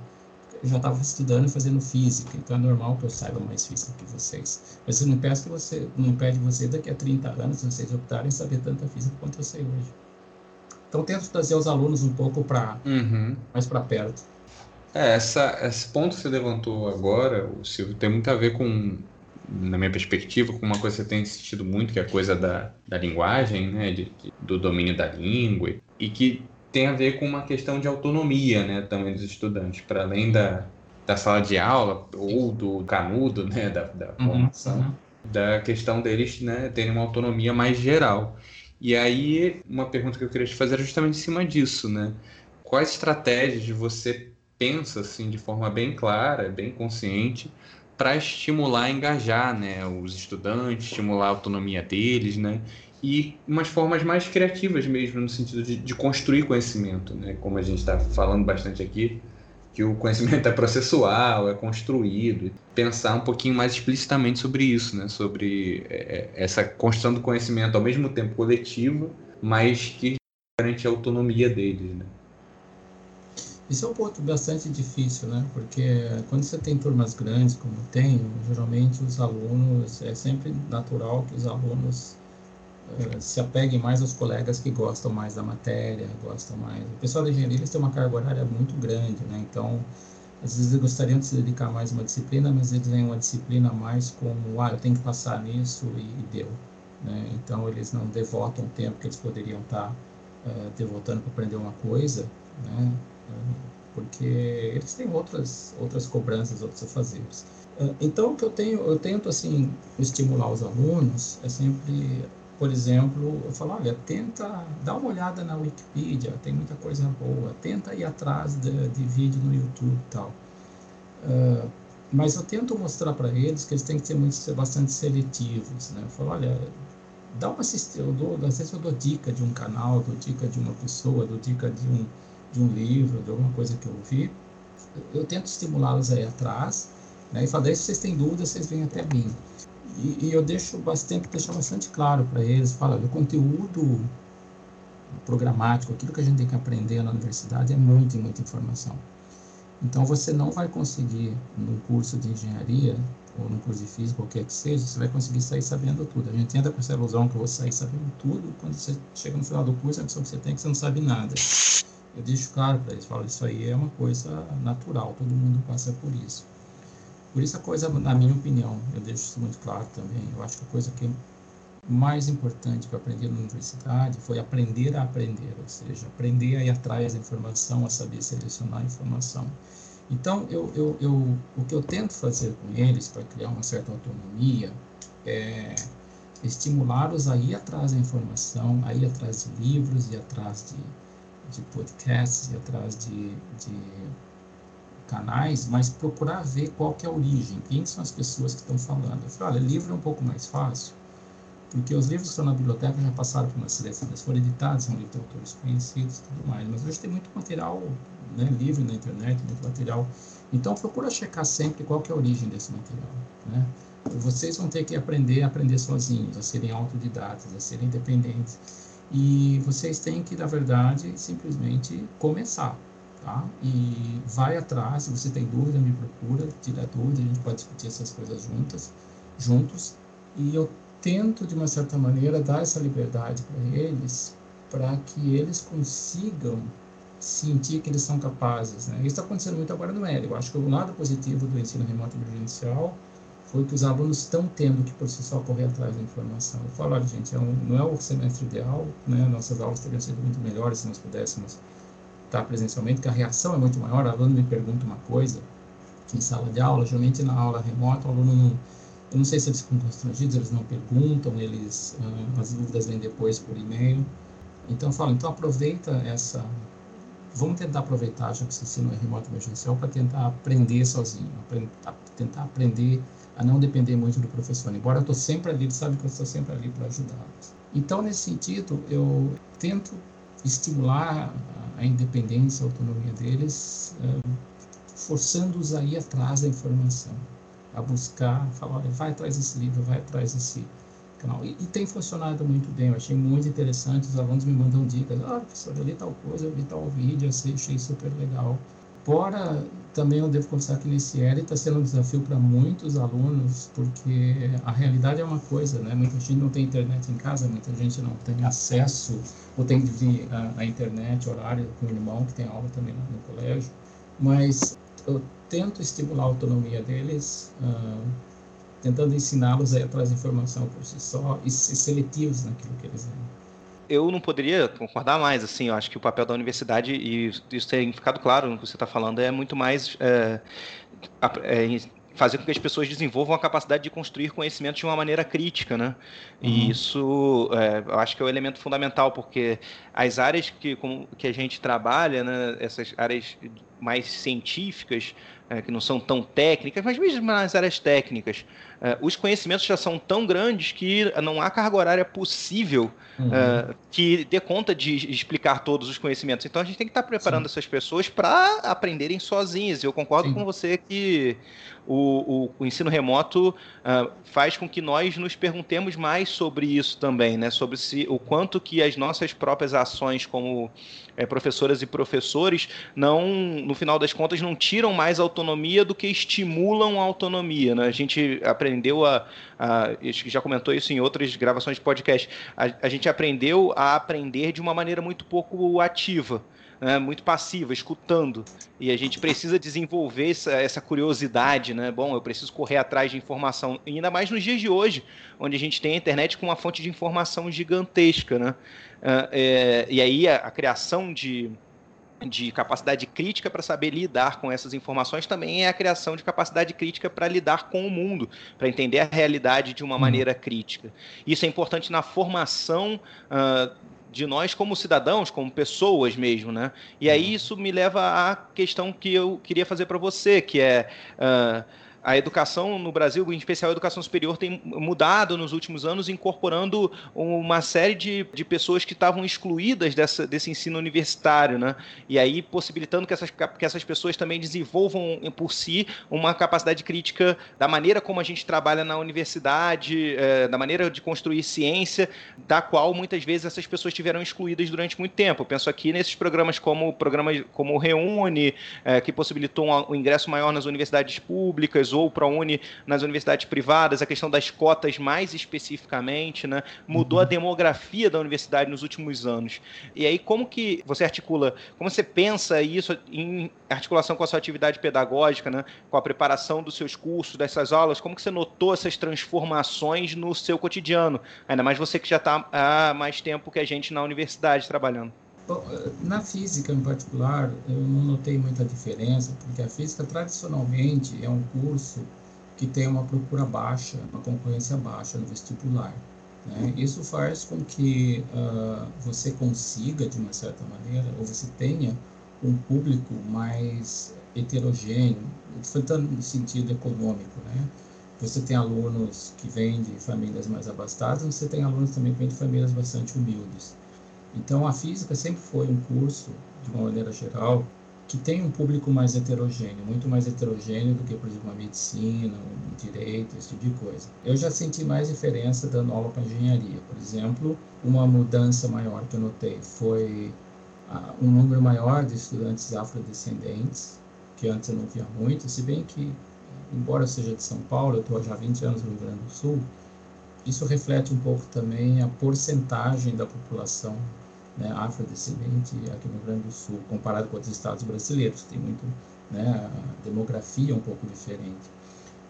[SPEAKER 4] eu já estava estudando e fazendo física, então é normal que eu saiba mais física que vocês. Mas isso não impede, que você, não impede você, daqui a 30 anos, vocês optarem em saber tanta física quanto eu sei hoje. Então, tento trazer os alunos um pouco para uhum. mais para perto.
[SPEAKER 2] É, essa, esse ponto que você levantou agora, o Silvio, tem muito a ver com, na minha perspectiva, com uma coisa que você tem insistido muito, que é a coisa da, da linguagem, né, de, de, do domínio da língua, e que tem a ver com uma questão de autonomia, né, também dos estudantes, para além da, da sala de aula ou do canudo, né, da, da uhum, formação, uhum. da questão deles, né, terem uma autonomia mais geral. E aí, uma pergunta que eu queria te fazer era justamente em cima disso, né? Quais estratégias você pensa, assim, de forma bem clara, bem consciente, para estimular, engajar, né, os estudantes, estimular a autonomia deles, né, e umas formas mais criativas mesmo, no sentido de, de construir conhecimento, né? Como a gente está falando bastante aqui, que o conhecimento é processual, é construído. Pensar um pouquinho mais explicitamente sobre isso, né? Sobre é, é essa construção do conhecimento ao mesmo tempo coletiva, mas que garante a autonomia deles, né?
[SPEAKER 4] Isso é um ponto bastante difícil, né? Porque quando você tem turmas grandes, como tem, geralmente os alunos, é sempre natural que os alunos se apeguem mais aos colegas que gostam mais da matéria, gostam mais. O pessoal da engenharia eles uma carga horária muito grande, né? Então, às vezes eles gostariam de se dedicar mais a uma disciplina, mas eles têm uma disciplina mais como, ah, eu tenho que passar nisso e, e deu. Né? Então, eles não devotam o tempo que eles poderiam estar uh, devotando para aprender uma coisa, né? Uh, porque eles têm outras, outras cobranças, outros afazeres. Uh, então, o que eu tenho, eu tento, assim, estimular os alunos é sempre por exemplo, eu falo, olha, tenta dar uma olhada na Wikipedia, tem muita coisa boa, tenta ir atrás de, de vídeo no YouTube e tal. Uh, mas eu tento mostrar para eles que eles têm que ser, muito, ser bastante seletivos, né? Eu falo, olha, dá uma assistência, eu dou, às vezes eu dou dica de um canal, dou dica de uma pessoa, dou dica de um, de um livro, de alguma coisa que eu vi. Eu, tento estimulá-los aí atrás, né? E falo, daí se vocês têm dúvidas, vocês vêm até mim. E, e eu deixo bastante, deixar bastante claro para eles, fala, o conteúdo programático, aquilo que a gente tem que aprender na universidade é muita, muita informação. Então você não vai conseguir no curso de engenharia ou no curso de física, qualquer que seja, você vai conseguir sair sabendo tudo. A gente entra com essa ilusão que eu vou sair sabendo tudo, quando você chega no final do curso, a impressão que você tem é que você não sabe nada. Eu deixo claro para eles, falo, isso aí é uma coisa natural, todo mundo passa por isso. Por isso a coisa, na minha opinião, eu deixo isso muito claro também, eu acho que a coisa que é mais importante que eu aprendi na universidade foi aprender a aprender, ou seja, aprender a ir atrás da informação, a saber selecionar a informação. Então, eu, eu, eu, o que eu tento fazer com eles para criar uma certa autonomia é estimulá-los a ir atrás da informação, a ir atrás de livros, ir atrás de, de podcasts, ir atrás de, de canais, mas procurar ver qual que é a origem, quem são as pessoas que estão falando. Eu falei, olha, livro é um pouco mais fácil, porque os livros que estão na biblioteca já passaram por uma seleção, foram editados, são livros de autores conhecidos e tudo mais, mas hoje tem muito material né, livre na internet, muito material. Então procura checar sempre qual que é a origem desse material, né? vocês vão ter que aprender a aprender sozinhos, a serem autodidatas, a serem independentes. E vocês têm que, na verdade, simplesmente começar, tá? E vai atrás, se você tem dúvida, me procura, tira dúvida, a gente pode discutir essas coisas juntas, juntos. E eu tento, de uma certa maneira, dar essa liberdade para eles, para que eles consigam sentir que eles são capazes. Né? Isso está acontecendo muito agora no EL. Eu acho que o lado positivo do ensino remoto emergencial foi que os alunos estão tendo que por si só correr atrás da informação. Eu falo, olha gente, é um, não é o semestre ideal, né? nossas aulas teriam sido muito melhores se nós pudéssemos estar presencialmente, porque a reação é muito maior, o aluno me pergunta uma coisa em sala de aula, geralmente na aula remota o aluno não, eu não sei se eles ficam constrangidos, eles não perguntam, eles, uh, as dúvidas vêm depois por e-mail. Então eu falo, então aproveita essa, vamos tentar aproveitar, já que esse ensino é remoto emergencial, para tentar aprender sozinho, tentar aprender a não depender muito do professor. Embora eu estou sempre ali, sabe que eu estou sempre ali para ajudá-los. Então, nesse sentido, eu tento estimular a independência, a autonomia deles, forçando-os a ir atrás da informação, a buscar, falar, olha, vai atrás desse livro, vai atrás desse canal. E, e tem funcionado muito bem, eu achei muito interessante, os alunos me mandam dicas, ah, professor, eu li tal coisa, eu vi tal vídeo, eu achei super legal. Fora, também eu devo confessar que nesse ERI está sendo um desafio para muitos alunos, porque a realidade é uma coisa, né? Muita gente não tem internet em casa, muita gente não tem acesso, ou tem que vir à internet, horário com o irmão, que tem aula também no colégio. Mas eu tento estimular a autonomia deles, uh, tentando ensiná-los a de informação por si só e ser seletivos naquilo que eles veem
[SPEAKER 3] eu não poderia concordar mais, assim, eu acho que o papel da universidade, e isso tem ficado claro no que você está falando, é muito mais é, é, fazer com que as pessoas desenvolvam a capacidade de construir conhecimento de uma maneira crítica, né? Uhum. E isso, é, eu acho que é o elemento fundamental, porque as áreas que, com, que a gente trabalha, né, essas áreas mais científicas, é, que não são tão técnicas, mas mesmo nas áreas técnicas, os conhecimentos já são tão grandes que não há carga horária possível uhum. é, que dê conta de explicar todos os conhecimentos. Então a gente tem que estar preparando Sim. essas pessoas para aprenderem sozinhas. Eu concordo Sim. com você que o, o, o ensino remoto uh, faz com que nós nos perguntemos mais sobre isso também, né? Sobre se, o quanto que as nossas próprias ações como é, professoras e professores não, no final das contas, não tiram mais autonomia do que estimulam a autonomia. Né? A gente aprendeu a, a. Já comentou isso em outras gravações de podcast. A, a gente aprendeu a aprender de uma maneira muito pouco ativa né, muito passiva, escutando. E a gente precisa desenvolver essa, essa, curiosidade, né? Bom, eu preciso correr atrás de informação, ainda mais nos dias de hoje, onde a gente tem a internet com uma fonte de informação gigantesca, né? Uh, é, e aí a, a criação de, de capacidade crítica para saber lidar com essas informações também é a criação de capacidade crítica para lidar com o mundo, para entender a realidade de uma uhum. maneira crítica. Isso é importante na formação uh, de nós como cidadãos, como pessoas mesmo, né? E aí uhum. isso me leva à questão que eu queria fazer para você, que é uh, a educação no Brasil, em especial a educação superior, tem mudado nos últimos anos, incorporando uma série de, de pessoas que estavam excluídas dessa, desse ensino universitário, né? E aí possibilitando que essas, que essas pessoas também desenvolvam por si uma capacidade crítica da maneira como a gente trabalha na universidade, é, da maneira de construir ciência, da qual muitas vezes essas pessoas tiveram excluídas durante muito tempo. Eu penso aqui nesses programas como o programa como o Reúne, é, que possibilitou um, um ingresso maior nas universidades públicas, ou para a Uni nas universidades privadas, a questão das cotas mais especificamente, né? Mudou uhum. a demografia da universidade nos últimos anos. E aí, como que você articula, como você pensa isso em articulação com a sua atividade pedagógica, né? Com a preparação dos seus cursos, dessas aulas, como que você notou essas transformações no seu cotidiano? Ainda mais você que já está há mais tempo que a gente na universidade trabalhando.
[SPEAKER 4] Na física, em particular, eu não notei muita diferença, porque a física, tradicionalmente, é um curso que tem uma procura baixa, uma concorrência baixa no vestibular. Né? Isso faz com que uh, você consiga, de uma certa maneira, ou você tenha um público mais heterogêneo, tanto no sentido econômico, né? Você tem alunos que vêm de famílias mais abastadas, você tem alunos também que vêm de famílias bastante humildes. Então, a física sempre foi um curso, de uma maneira geral, que tem um público mais heterogêneo, muito mais heterogêneo do que, por exemplo, a medicina, o direito, esse tipo de coisa. Eu já senti mais diferença dando aula para engenharia. Por exemplo, uma mudança maior que eu notei foi uh, um número maior de estudantes afrodescendentes, que antes eu não via muito, se bem que, embora eu seja de São Paulo, eu estou já há 20 anos no Rio Grande do Sul, isso reflete um pouco também a porcentagem da população né, afrodescendente aqui no Rio Grande do Sul, comparado com outros estados brasileiros, tem muito, né, a demografia é um pouco diferente.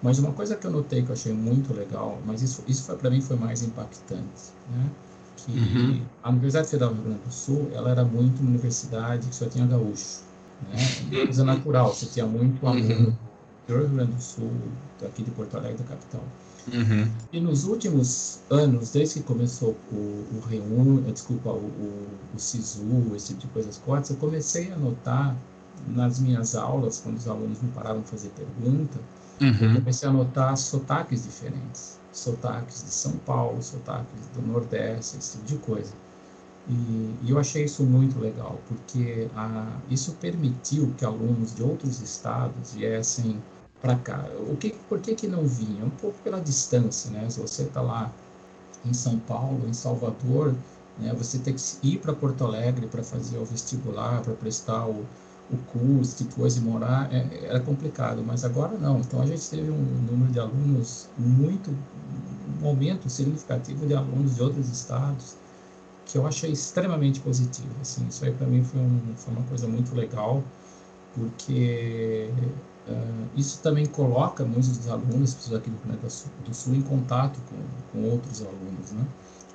[SPEAKER 4] Mas uma coisa que eu notei que eu achei muito legal, mas isso, isso para mim foi mais impactante, né, que uhum. a Universidade Federal do Rio Grande do Sul, ela era muito uma universidade que só tinha gaúcho, né, coisa natural, você tinha muito aluno uhum. do Rio Grande do Sul, aqui de Porto Alegre, da capital. Uhum. E nos últimos anos, desde que começou o, o Reun, eh, desculpa, o, o, o SISU, esse tipo de coisas cortas, eu comecei a notar nas minhas aulas, quando os alunos me paravam fazer pergunta, uhum. eu comecei a notar sotaques diferentes. Sotaques de São Paulo, sotaques do Nordeste, esse tipo de coisa. E, e eu achei isso muito legal, porque a, isso permitiu que alunos de outros estados viessem para cá. O que, por que, que não vinha? Um pouco pela distância, né? Se você está lá em São Paulo, em Salvador, né, você tem que ir para Porto Alegre para fazer o vestibular, para prestar o, o curso, depois de morar, é, era complicado, mas agora não. Então a gente teve um número de alunos muito, um aumento significativo de alunos de outros estados, que eu achei extremamente positivo. Assim, isso aí para mim foi, um, foi uma coisa muito legal, porque Uh, isso também coloca muitos dos alunos, aqui do Planeta do Sul, em contato com, com outros alunos, né?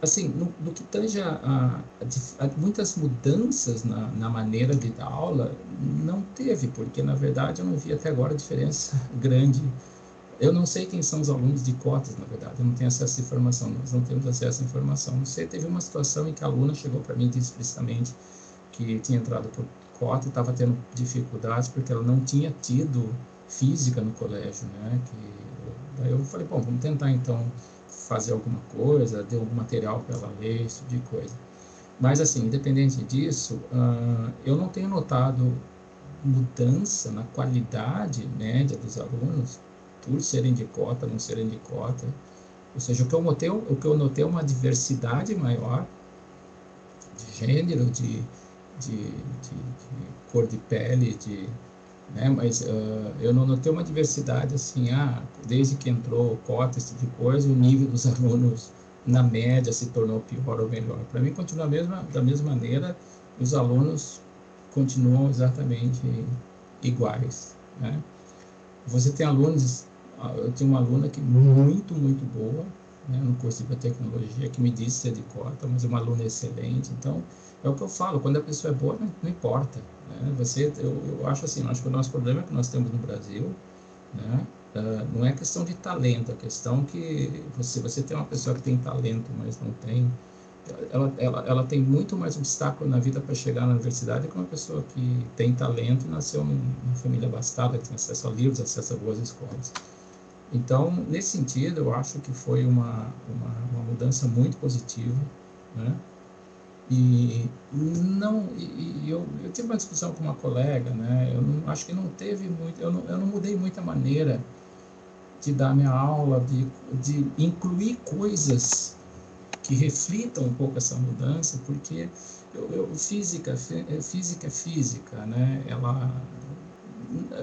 [SPEAKER 4] Assim, no, no que tange a, a, a, muitas mudanças na, na maneira de dar aula, não teve, porque na verdade eu não vi até agora diferença grande. Eu não sei quem são os alunos de cotas, na verdade, eu não tenho acesso à informação, nós não temos acesso à informação. Não sei, teve uma situação em que a aluna chegou para mim explicitamente que tinha entrado por cota estava tendo dificuldades porque ela não tinha tido física no colégio, né? Que, daí eu falei, bom, vamos tentar então fazer alguma coisa, ter algum material para ela ler, esse tipo de coisa. Mas assim, independente disso, uh, eu não tenho notado mudança na qualidade média dos alunos por serem de cota, não serem de cota. Ou seja, o que eu notei, o que eu notei é uma diversidade maior de gênero, de, de, de, de cor de pele, de, né? mas uh, eu não notei uma diversidade assim, ah, desde que entrou cota, esse tipo de coisa, o nível dos alunos na média se tornou pior ou melhor. Para mim continua mesma, da mesma maneira, os alunos continuam exatamente iguais. Né? Você tem alunos, ah, eu tenho uma aluna que muito, muito boa, né, no curso de biotecnologia, que me disse ser de cota, mas é uma aluna excelente, então é o que eu falo, quando a pessoa é boa, não, não importa. Né? Você, eu, eu acho assim, acho que o nosso problema que nós temos no Brasil, né? Uh, não é questão de talento, é questão que você, você tem uma pessoa que tem talento, mas não tem. Ela, ela, ela tem muito mais obstáculo na vida para chegar na universidade que uma pessoa que tem talento e nasceu numa família abastada, que tem acesso a livros, acesso a boas escolas. Então, nesse sentido, eu acho que foi uma, uma, uma mudança muito positiva, né? E não, e, eu, eu tive uma discussão com uma colega, né? Eu não, acho que não teve muito, eu não, eu não mudei muita maneira de dar minha aula, de, de incluir coisas que reflitam um pouco essa mudança, porque eu, eu, física, física é física, né? Ela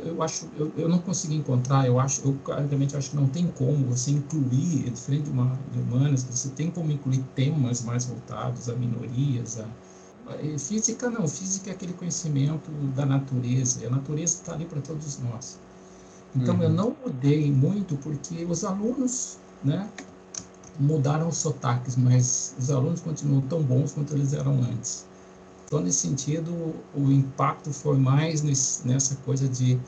[SPEAKER 4] eu acho, eu, eu não consegui encontrar, eu acho, eu claramente acho que não tem como você incluir, é diferente de, uma, de humanas, você tem como incluir temas mais voltados a minorias, a, a física não, física é aquele conhecimento da natureza, e a natureza está ali para todos nós. Então uhum. eu não mudei muito porque os alunos, né, mudaram os sotaques, mas os alunos continuam tão bons quanto eles eram antes. Então, nesse sentido, o impacto foi mais nessa coisa de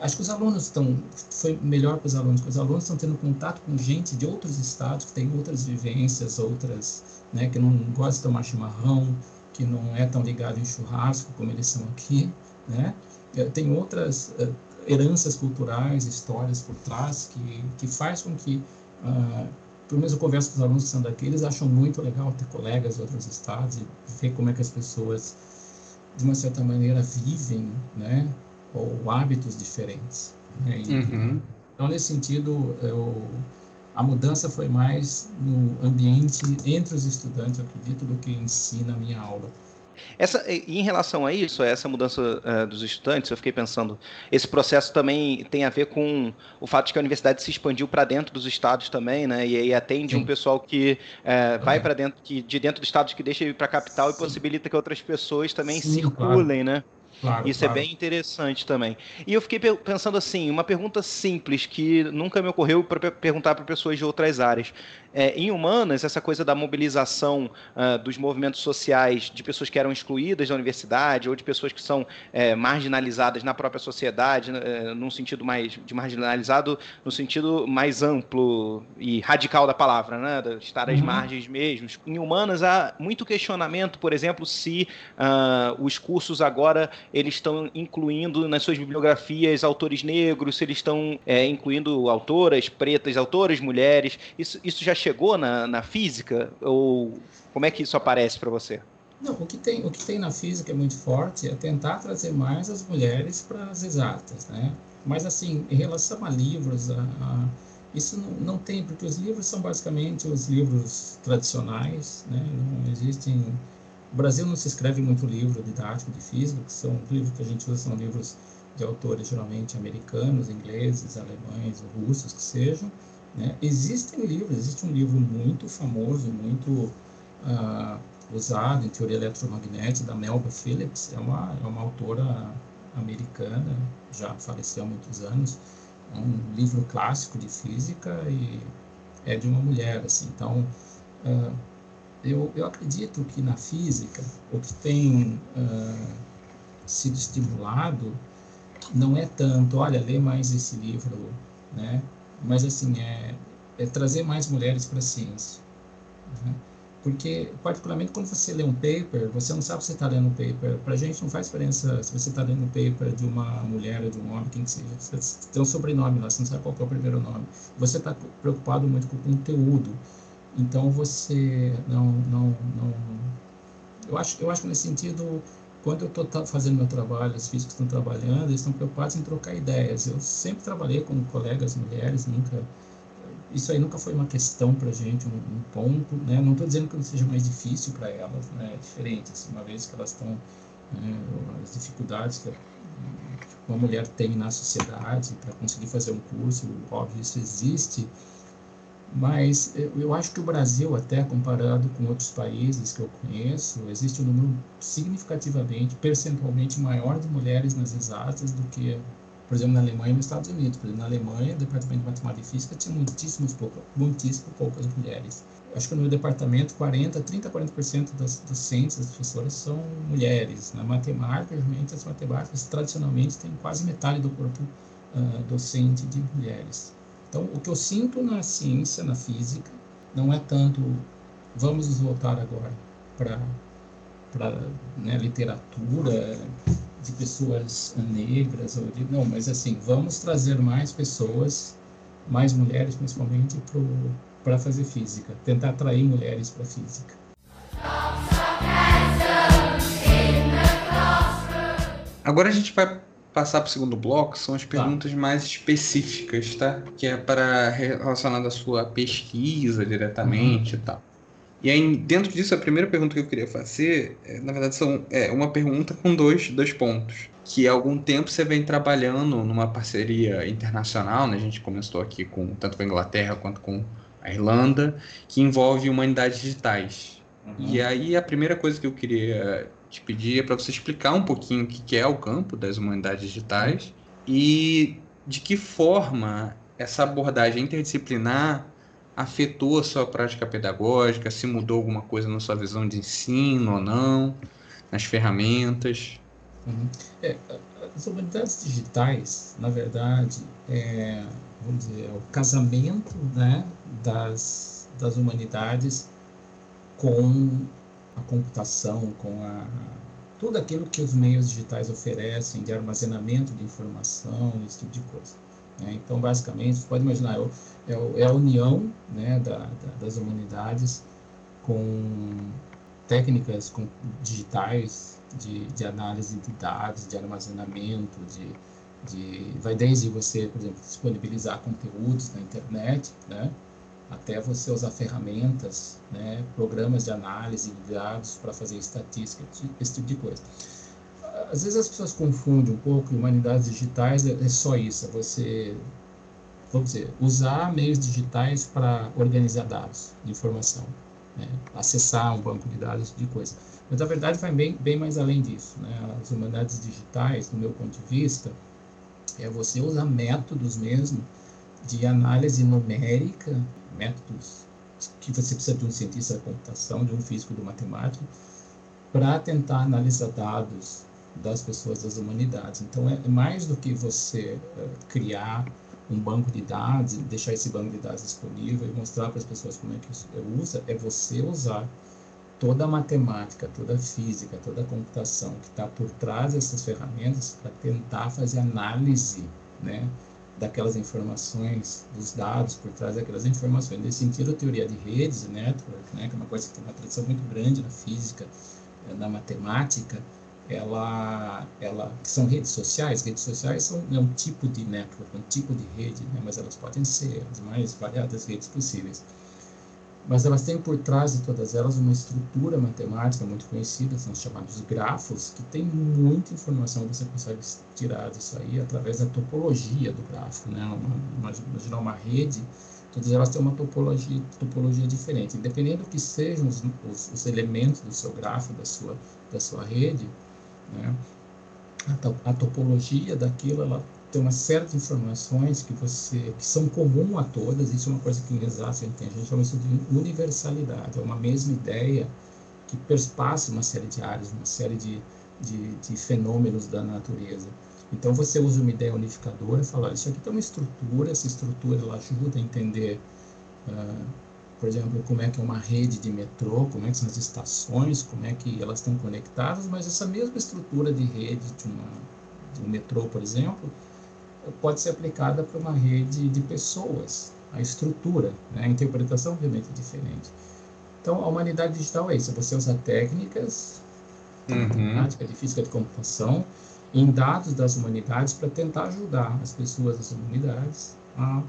[SPEAKER 4] acho que os alunos estão, foi melhor para os alunos, porque os alunos estão tendo contato com gente de outros estados, que tem outras vivências, outras, né, que não gosta de tomar chimarrão, que não é tão ligado em churrasco como eles são aqui, né, é, tem outras uh, heranças culturais, histórias por trás, que, que faz com que, uh, pelo menos eu converso com os alunos que são daqui, eles acham muito legal ter colegas de outros estados e ver como é que as pessoas, de uma certa maneira, vivem, né, ou hábitos diferentes. Né? E, uhum. Então, nesse sentido, eu, a mudança foi mais no ambiente entre os estudantes, eu acredito, do que em si na minha aula.
[SPEAKER 3] Essa, em relação a isso, a essa mudança uh, dos estudantes, eu fiquei pensando, esse processo também tem a ver com o fato de que a universidade se expandiu para dentro dos estados também, né? E aí atende Sim. um pessoal que uh, vai para dentro, que de dentro dos estados que deixa ir para a capital Sim. e possibilita que outras pessoas também Sim, circulem, claro. né? Claro, Isso é claro. é bem interessante também. E eu fiquei pensando assim, uma pergunta simples que nunca me ocorreu para perguntar para pessoas de outras áreas. É, em humanas, essa coisa da mobilização uh, dos movimentos sociais de pessoas que eram excluídas da universidade ou de pessoas que são é, marginalizadas na própria sociedade, é, num sentido mais de marginalizado, no sentido mais amplo e radical da palavra, né? De estar às uhum. margens mesmo. Em humanas há muito questionamento, por exemplo, se uh, os cursos agora eles estão incluindo nas suas bibliografias autores negros, se eles estão é, incluindo autoras pretas, autoras mulheres. Isso, isso já chegou na, na física? Ou como é que isso aparece para você?
[SPEAKER 4] Não, o que, tem, o que tem na física é muito forte é tentar trazer mais as mulheres para as exatas, né? Mas, assim, em relação a livros, a, a, isso não, não, tem, porque os livros são basicamente os livros tradicionais, né? Não existem... O Brasil não se escreve muito livro didático de física, que são livros que a gente usa, são livros de autores geralmente americanos, ingleses, alemães, russos, que sejam, né? Existem livros, existe um livro muito famoso, muito uh, usado em teoria eletromagnética, da Melba Phillips, é uma, é uma autora americana, já faleceu há muitos anos, é um livro clássico de física e é de uma mulher, assim, então... Uh, eu, eu acredito que na física, o que tem uh, sido estimulado não é tanto, olha, lê mais esse livro, né? mas assim é, é trazer mais mulheres para a ciência, né? porque particularmente quando você lê um paper, você não sabe se está lendo um paper. Para a gente não faz diferença se você está lendo um paper de uma mulher ou de um homem, quem que seja. Você tem um sobrenome lá, você não sabe qual é o primeiro nome. Você está preocupado muito com o conteúdo. Então você não, não, não. Eu acho, eu acho que nesse sentido quando eu estou fazendo meu trabalho, os físicos estão trabalhando, eles estão preocupados em trocar ideias. Eu sempre trabalhei com colegas mulheres, nunca isso aí nunca foi uma questão para gente, um, um, ponto. Né? Não estou dizendo que não seja mais difícil para elas, né? é diferente, assim, uma vez que elas estão, né, as dificuldades que uma mulher tem na sociedade para conseguir fazer um curso, óbvio, isso existe, mas eu acho que o Brasil, até comparado com outros países que eu conheço, existe um número significativamente, percentualmente maior de mulheres nas exatas do que, por exemplo, na Alemanha e nos Estados Unidos. Por exemplo, na Alemanha, o departamento de matemática e física tinha muitíssimas poucas, muitíssimo poucas mulheres. Acho que no meu departamento, 40, 30, 40% das docentes, das professoras são mulheres. Na matemática, realmente, as matemáticas tradicionalmente têm quase metade do corpo uh, docente de mulheres. Então, o que eu sinto na ciência, na física, não é tanto vamos nos voltar agora para para né, literatura de pessoas negras ou não, mas assim vamos trazer mais pessoas, mais mulheres principalmente para fazer física, tentar atrair mulheres para física.
[SPEAKER 2] Agora a gente vai passar para o segundo bloco são as tá. perguntas tá. mais específicas, tá? Que é para relacionada à sua pesquisa diretamente uhum. e tal. E aí, dentro disso, a primeira pergunta que eu queria fazer, é, na verdade, são, é uma pergunta com dois, dois pontos. Que há algum tempo você vem trabalhando numa parceria internacional, né? A gente começou aqui com tanto com a Inglaterra quanto com a Irlanda, que envolve humanidades digitais. Uhum. E aí, a primeira coisa que eu queria te pedir para você explicar um pouquinho o que é o campo das humanidades digitais e de que forma essa abordagem interdisciplinar afetou a sua prática pedagógica, se mudou alguma coisa na sua visão de ensino ou não, nas ferramentas.
[SPEAKER 4] Uhum. É, as humanidades digitais, na verdade, é, vamos dizer, é o casamento né, das, das humanidades com a computação, com a, tudo aquilo que os meios digitais oferecem de armazenamento de informação, esse tipo de coisa. Né? Então, basicamente, você pode imaginar, é, é, é a união né, da, da, das humanidades com técnicas com, digitais de, de análise de dados, de armazenamento, de, de, vai desde você, por exemplo, disponibilizar conteúdos na internet, né, até você usar ferramentas, né, programas de análise de dados para fazer estatística, esse tipo de coisa. Às vezes as pessoas confundem um pouco humanidades digitais é, é só isso, é você, vamos dizer, usar meios digitais para organizar dados, informação, né, acessar um banco de dados, esse tipo de coisa. Mas a verdade vai bem, bem mais além disso. Né? As humanidades digitais, do meu ponto de vista, é você usar métodos mesmo de análise numérica, métodos que você precisa de um cientista da computação, de um físico, de um matemático, para tentar analisar dados das pessoas das humanidades. Então, é, é mais do que você uh, criar um banco de dados, deixar esse banco de dados disponível e mostrar para as pessoas como é que isso usa, é você usar toda a matemática, toda a física, toda a computação que está por trás dessas ferramentas para tentar fazer análise, né, daquelas informações, dos dados por trás daquelas informações. Nesse sentido, a teoria de redes, network, né, que é uma coisa que tem uma tradição muito grande na física, eh, na matemática, ela, ela que são redes sociais. Redes sociais são é um tipo de network, um tipo de rede, né, mas elas podem ser as mais variadas redes possíveis mas elas têm por trás de todas elas uma estrutura matemática muito conhecida, são os chamados grafos, que tem muita informação que você consegue tirar disso aí através da topologia do grafo. Né? Imaginar uma rede, todas elas têm uma topologia, topologia diferente. Independente do que sejam os, os, os elementos do seu grafo, da sua, da sua rede, né? a, a topologia daquilo ela tem uma série de informações que você que são comum a todas, isso é uma coisa que em exato tem, a gente chama isso de universalidade, é uma mesma ideia que perspassa uma série de áreas, uma série de, de, de fenômenos da natureza. Então você usa uma ideia unificadora e fala, isso aqui tem uma estrutura, essa estrutura ela ajuda a entender, uh, por exemplo, como é que é uma rede de metrô, como é que são as estações, como é que elas estão conectadas, mas essa mesma estrutura de rede de, uma, de um metrô, por exemplo, pode ser aplicada para uma rede de pessoas, a estrutura, né? a interpretação obviamente é diferente. Então, a humanidade digital é isso, é você usa técnicas de uhum. matemática, de física de computação, em dados das humanidades para tentar ajudar as pessoas das humanidades a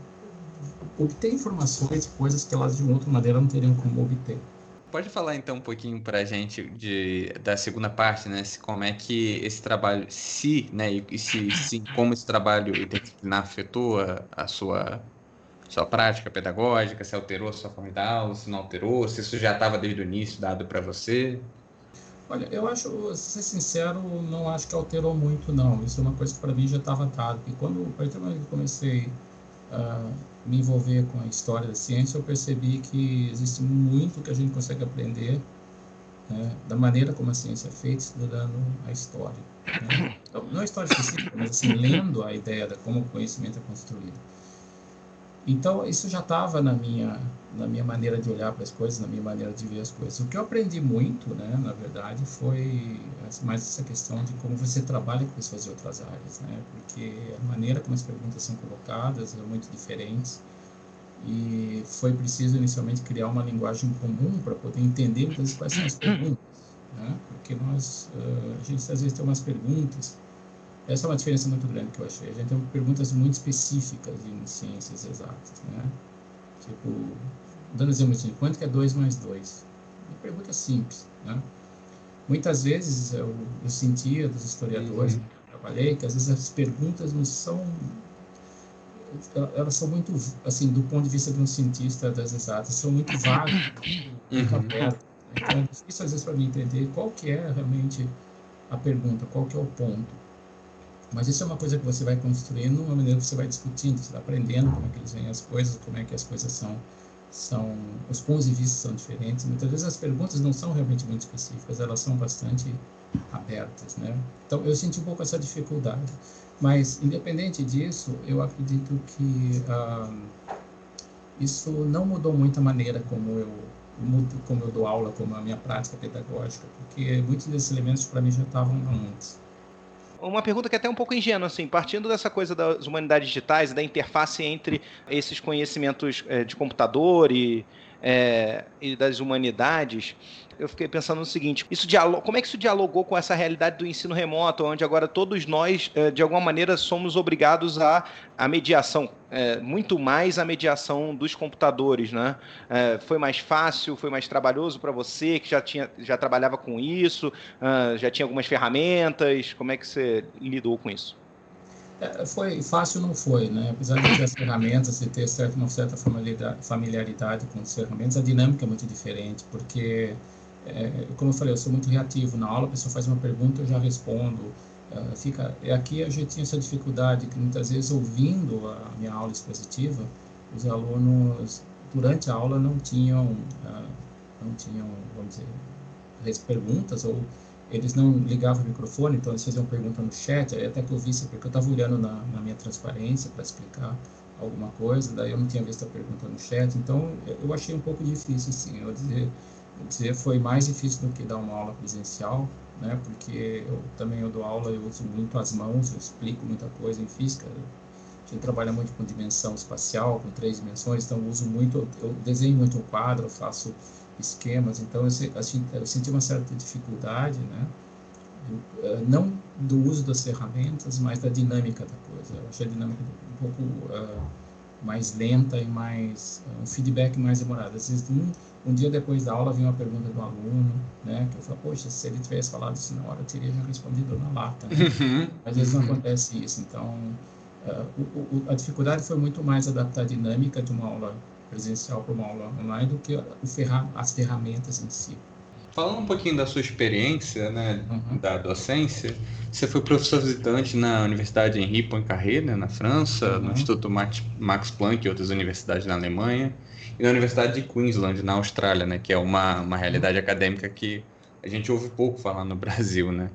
[SPEAKER 4] obter informações, coisas que elas de outra maneira não teriam como obter.
[SPEAKER 2] Pode falar então um pouquinho para a gente de, da segunda parte, né? Se, como é que esse trabalho, se, né, e se, se como esse trabalho interdisciplinar afetou a, a sua, sua prática pedagógica, se alterou a sua forma de aula, se não alterou, se isso já estava desde o início dado para você?
[SPEAKER 4] Olha, eu acho, ser sincero, não acho que alterou muito, não. Isso é uma coisa que para mim já estava dado. E quando, a partir do comecei a me envolver com a história da ciência, eu percebi que existe muito que a gente consegue aprender né, da maneira como a ciência é feita, estudando a história. Né? Não a história específica, mas assim, lendo a ideia de como o conhecimento é construído. Então, isso já estava na minha, na minha maneira de olhar para as coisas, na minha maneira de ver as coisas. O que eu aprendi muito, né, na verdade, foi mais essa questão de como você trabalha com pessoas de outras áreas, né, porque a maneira como as perguntas são colocadas é muito diferente e foi preciso inicialmente criar uma linguagem comum para poder entender muitas quais são as perguntas, né, porque nós, uh, a gente às vezes tem umas perguntas essa é uma diferença muito grande que eu achei. A gente tem perguntas muito específicas em ciências exatas, né? Tipo, dando exemplo assim, quanto que é 2 mais 2? Uma pergunta simples, né? Muitas vezes eu, eu sentia dos historiadores uhum. que eu trabalhei que às vezes as perguntas não são elas são muito assim do ponto de vista de um cientista das exatas são muito vagas muito uhum. abertas então é difícil às vezes para mim entender qual que é realmente a pergunta qual que é o ponto mas isso é uma coisa que você vai construindo, uma maneira que você vai discutindo, você vai aprendendo como é que eles veem as coisas, como é que as coisas são são os pontos de vista são diferentes. Muitas vezes as perguntas não são realmente muito específicas, elas são bastante abertas, né? Então eu senti um pouco essa dificuldade, mas independente disso, eu acredito que ah, isso não mudou muito a maneira como eu como eu dou aula, como a minha prática pedagógica, porque muitos desses elementos para mim já estavam antes.
[SPEAKER 3] Uma pergunta que é até um pouco ingênua, assim, partindo dessa coisa das humanidades digitais da interface entre esses conhecimentos é, de computador e, é, e das humanidades, eu fiquei pensando no seguinte: isso como é que isso dialogou com essa realidade do ensino remoto, onde agora todos nós, eh, de alguma maneira, somos obrigados a, a mediação, é, muito mais a mediação dos computadores, né? É, foi mais fácil, foi mais trabalhoso para você que já tinha, já trabalhava com isso, já tinha algumas ferramentas. Como é que você lidou com isso?
[SPEAKER 4] É, foi fácil, não foi, né? Apesar de ter as ferramentas e ter certa, uma certa familiaridade com as ferramentas, a dinâmica é muito diferente, porque é, como eu falei, eu sou muito reativo na aula, a pessoa faz uma pergunta, eu já respondo. Uh, fica, aqui a gente tinha essa dificuldade que muitas vezes ouvindo a minha aula expositiva, os alunos durante a aula não tinham, uh, não tinham, vamos dizer, perguntas ou eles não ligavam o microfone, então eles faziam pergunta no chat, até que eu visse, porque eu estava olhando na, na minha transparência para explicar alguma coisa, daí eu não tinha visto a pergunta no chat, então eu achei um pouco difícil, assim, eu dizer, dizer foi mais difícil do que dar uma aula presencial, né? Porque eu também eu dou aula, eu uso muito as mãos, eu explico muita coisa em física. A gente trabalha muito com dimensão espacial, com três dimensões, então eu uso muito, eu desenho muito o quadro, faço esquemas, então eu, assim, eu senti uma certa dificuldade, né? Uh, não do uso das ferramentas, mas da dinâmica da coisa. Eu achei a dinâmica um pouco uh, mais lenta e mais uh, um feedback mais demorado. Às vezes um, um dia depois da aula vinha uma pergunta do aluno, né, que eu falei, poxa, se ele tivesse falado isso na hora, eu teria já respondido na lata. Né? Uhum. Às vezes não acontece isso. Então, uh, o, o, a dificuldade foi muito mais adaptar a dinâmica de uma aula presencial para uma aula online do que o ferra as ferramentas em si.
[SPEAKER 2] Falando um pouquinho da sua experiência, né, uhum. da docência, você foi professor visitante na Universidade Henri Poincaré, né, na França, uhum. no Instituto Max Planck e outras universidades na Alemanha e na Universidade de Queensland, na Austrália, né, que é uma, uma realidade acadêmica que a gente ouve pouco falar no Brasil, né?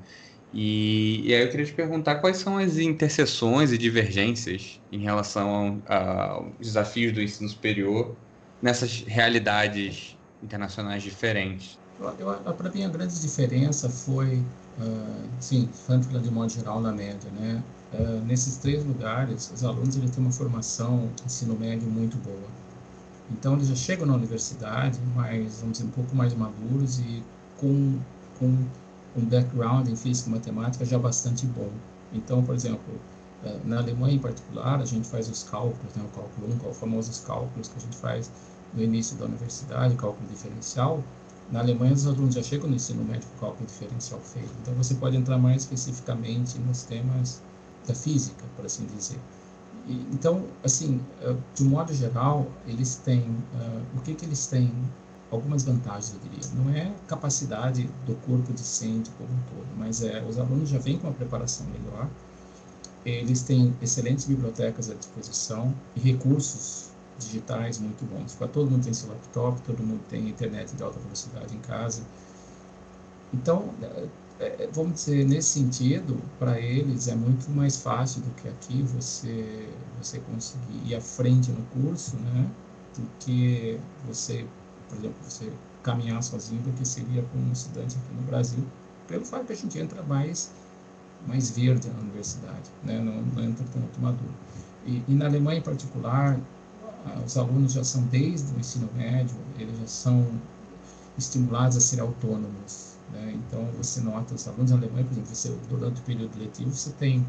[SPEAKER 2] E, e aí eu queria te perguntar quais são as interseções e divergências em relação aos desafios do ensino superior nessas realidades internacionais diferentes.
[SPEAKER 4] Para mim, a grande diferença foi, uh, sim, falando de modo geral, na média, né? Uh, nesses três lugares, os alunos eles têm uma formação ensino médio muito boa. Então, eles já chegam na universidade, mas, vamos dizer, um pouco mais maduros e com, com um background em física e matemática já bastante bom. Então, por exemplo, na Alemanha em particular, a gente faz os cálculos, né, o cálculo 1, os famosos cálculos que a gente faz no início da universidade, cálculo diferencial. Na Alemanha, os alunos já chegam no ensino médio com cálculo diferencial feito. Então, você pode entrar mais especificamente nos temas da física, por assim dizer então, assim, eh, de um modo geral, eles têm, uh, o que que eles têm? Algumas vantagens, eu diria. Não é capacidade do corpo docente como um todo, mas é, os alunos já vêm com uma preparação melhor, eles têm excelentes bibliotecas à disposição e recursos digitais muito bons. Todo mundo tem seu laptop, todo mundo tem internet de alta velocidade em casa. Então, é, vamos dizer, nesse sentido, para eles é muito mais fácil do que aqui você, você conseguir ir à frente no curso, né? Do que você, por exemplo, você caminhar sozinho do que seria para um estudante aqui no Brasil, pelo fato que a gente entra mais, mais verde na universidade, né? Não, não entra tanto maduro. E, e na Alemanha, em particular, os alunos já são, desde o ensino médio, eles já são estimulados a ser autônomos, né? Então, você nota, os alunos alemães, por exemplo, você, durante o período letivo, você tem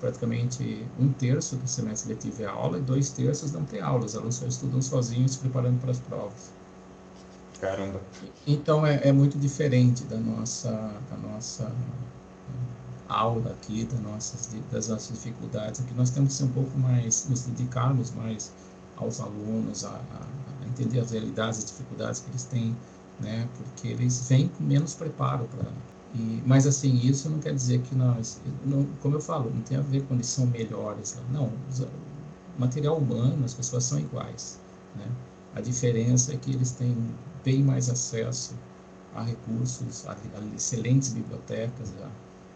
[SPEAKER 4] praticamente um terço do semestre letivo é aula e dois terços não tem aula. Os alunos só estudam sozinhos, se preparando para as provas.
[SPEAKER 2] Caramba.
[SPEAKER 4] Então, é, é muito diferente da nossa, da nossa aula aqui, das nossas, das nossas dificuldades. Aqui nós temos que ser um pouco mais, nos dedicarmos mais aos alunos, a, a entender as realidades, as dificuldades que eles têm né? Porque eles vêm com menos preparo para. Mas assim, isso não quer dizer que nós, não, como eu falo, não tem a ver com eles são melhores. Não, o material humano, as pessoas são iguais, né? A diferença é que eles têm bem mais acesso a recursos, a, a excelentes bibliotecas, a,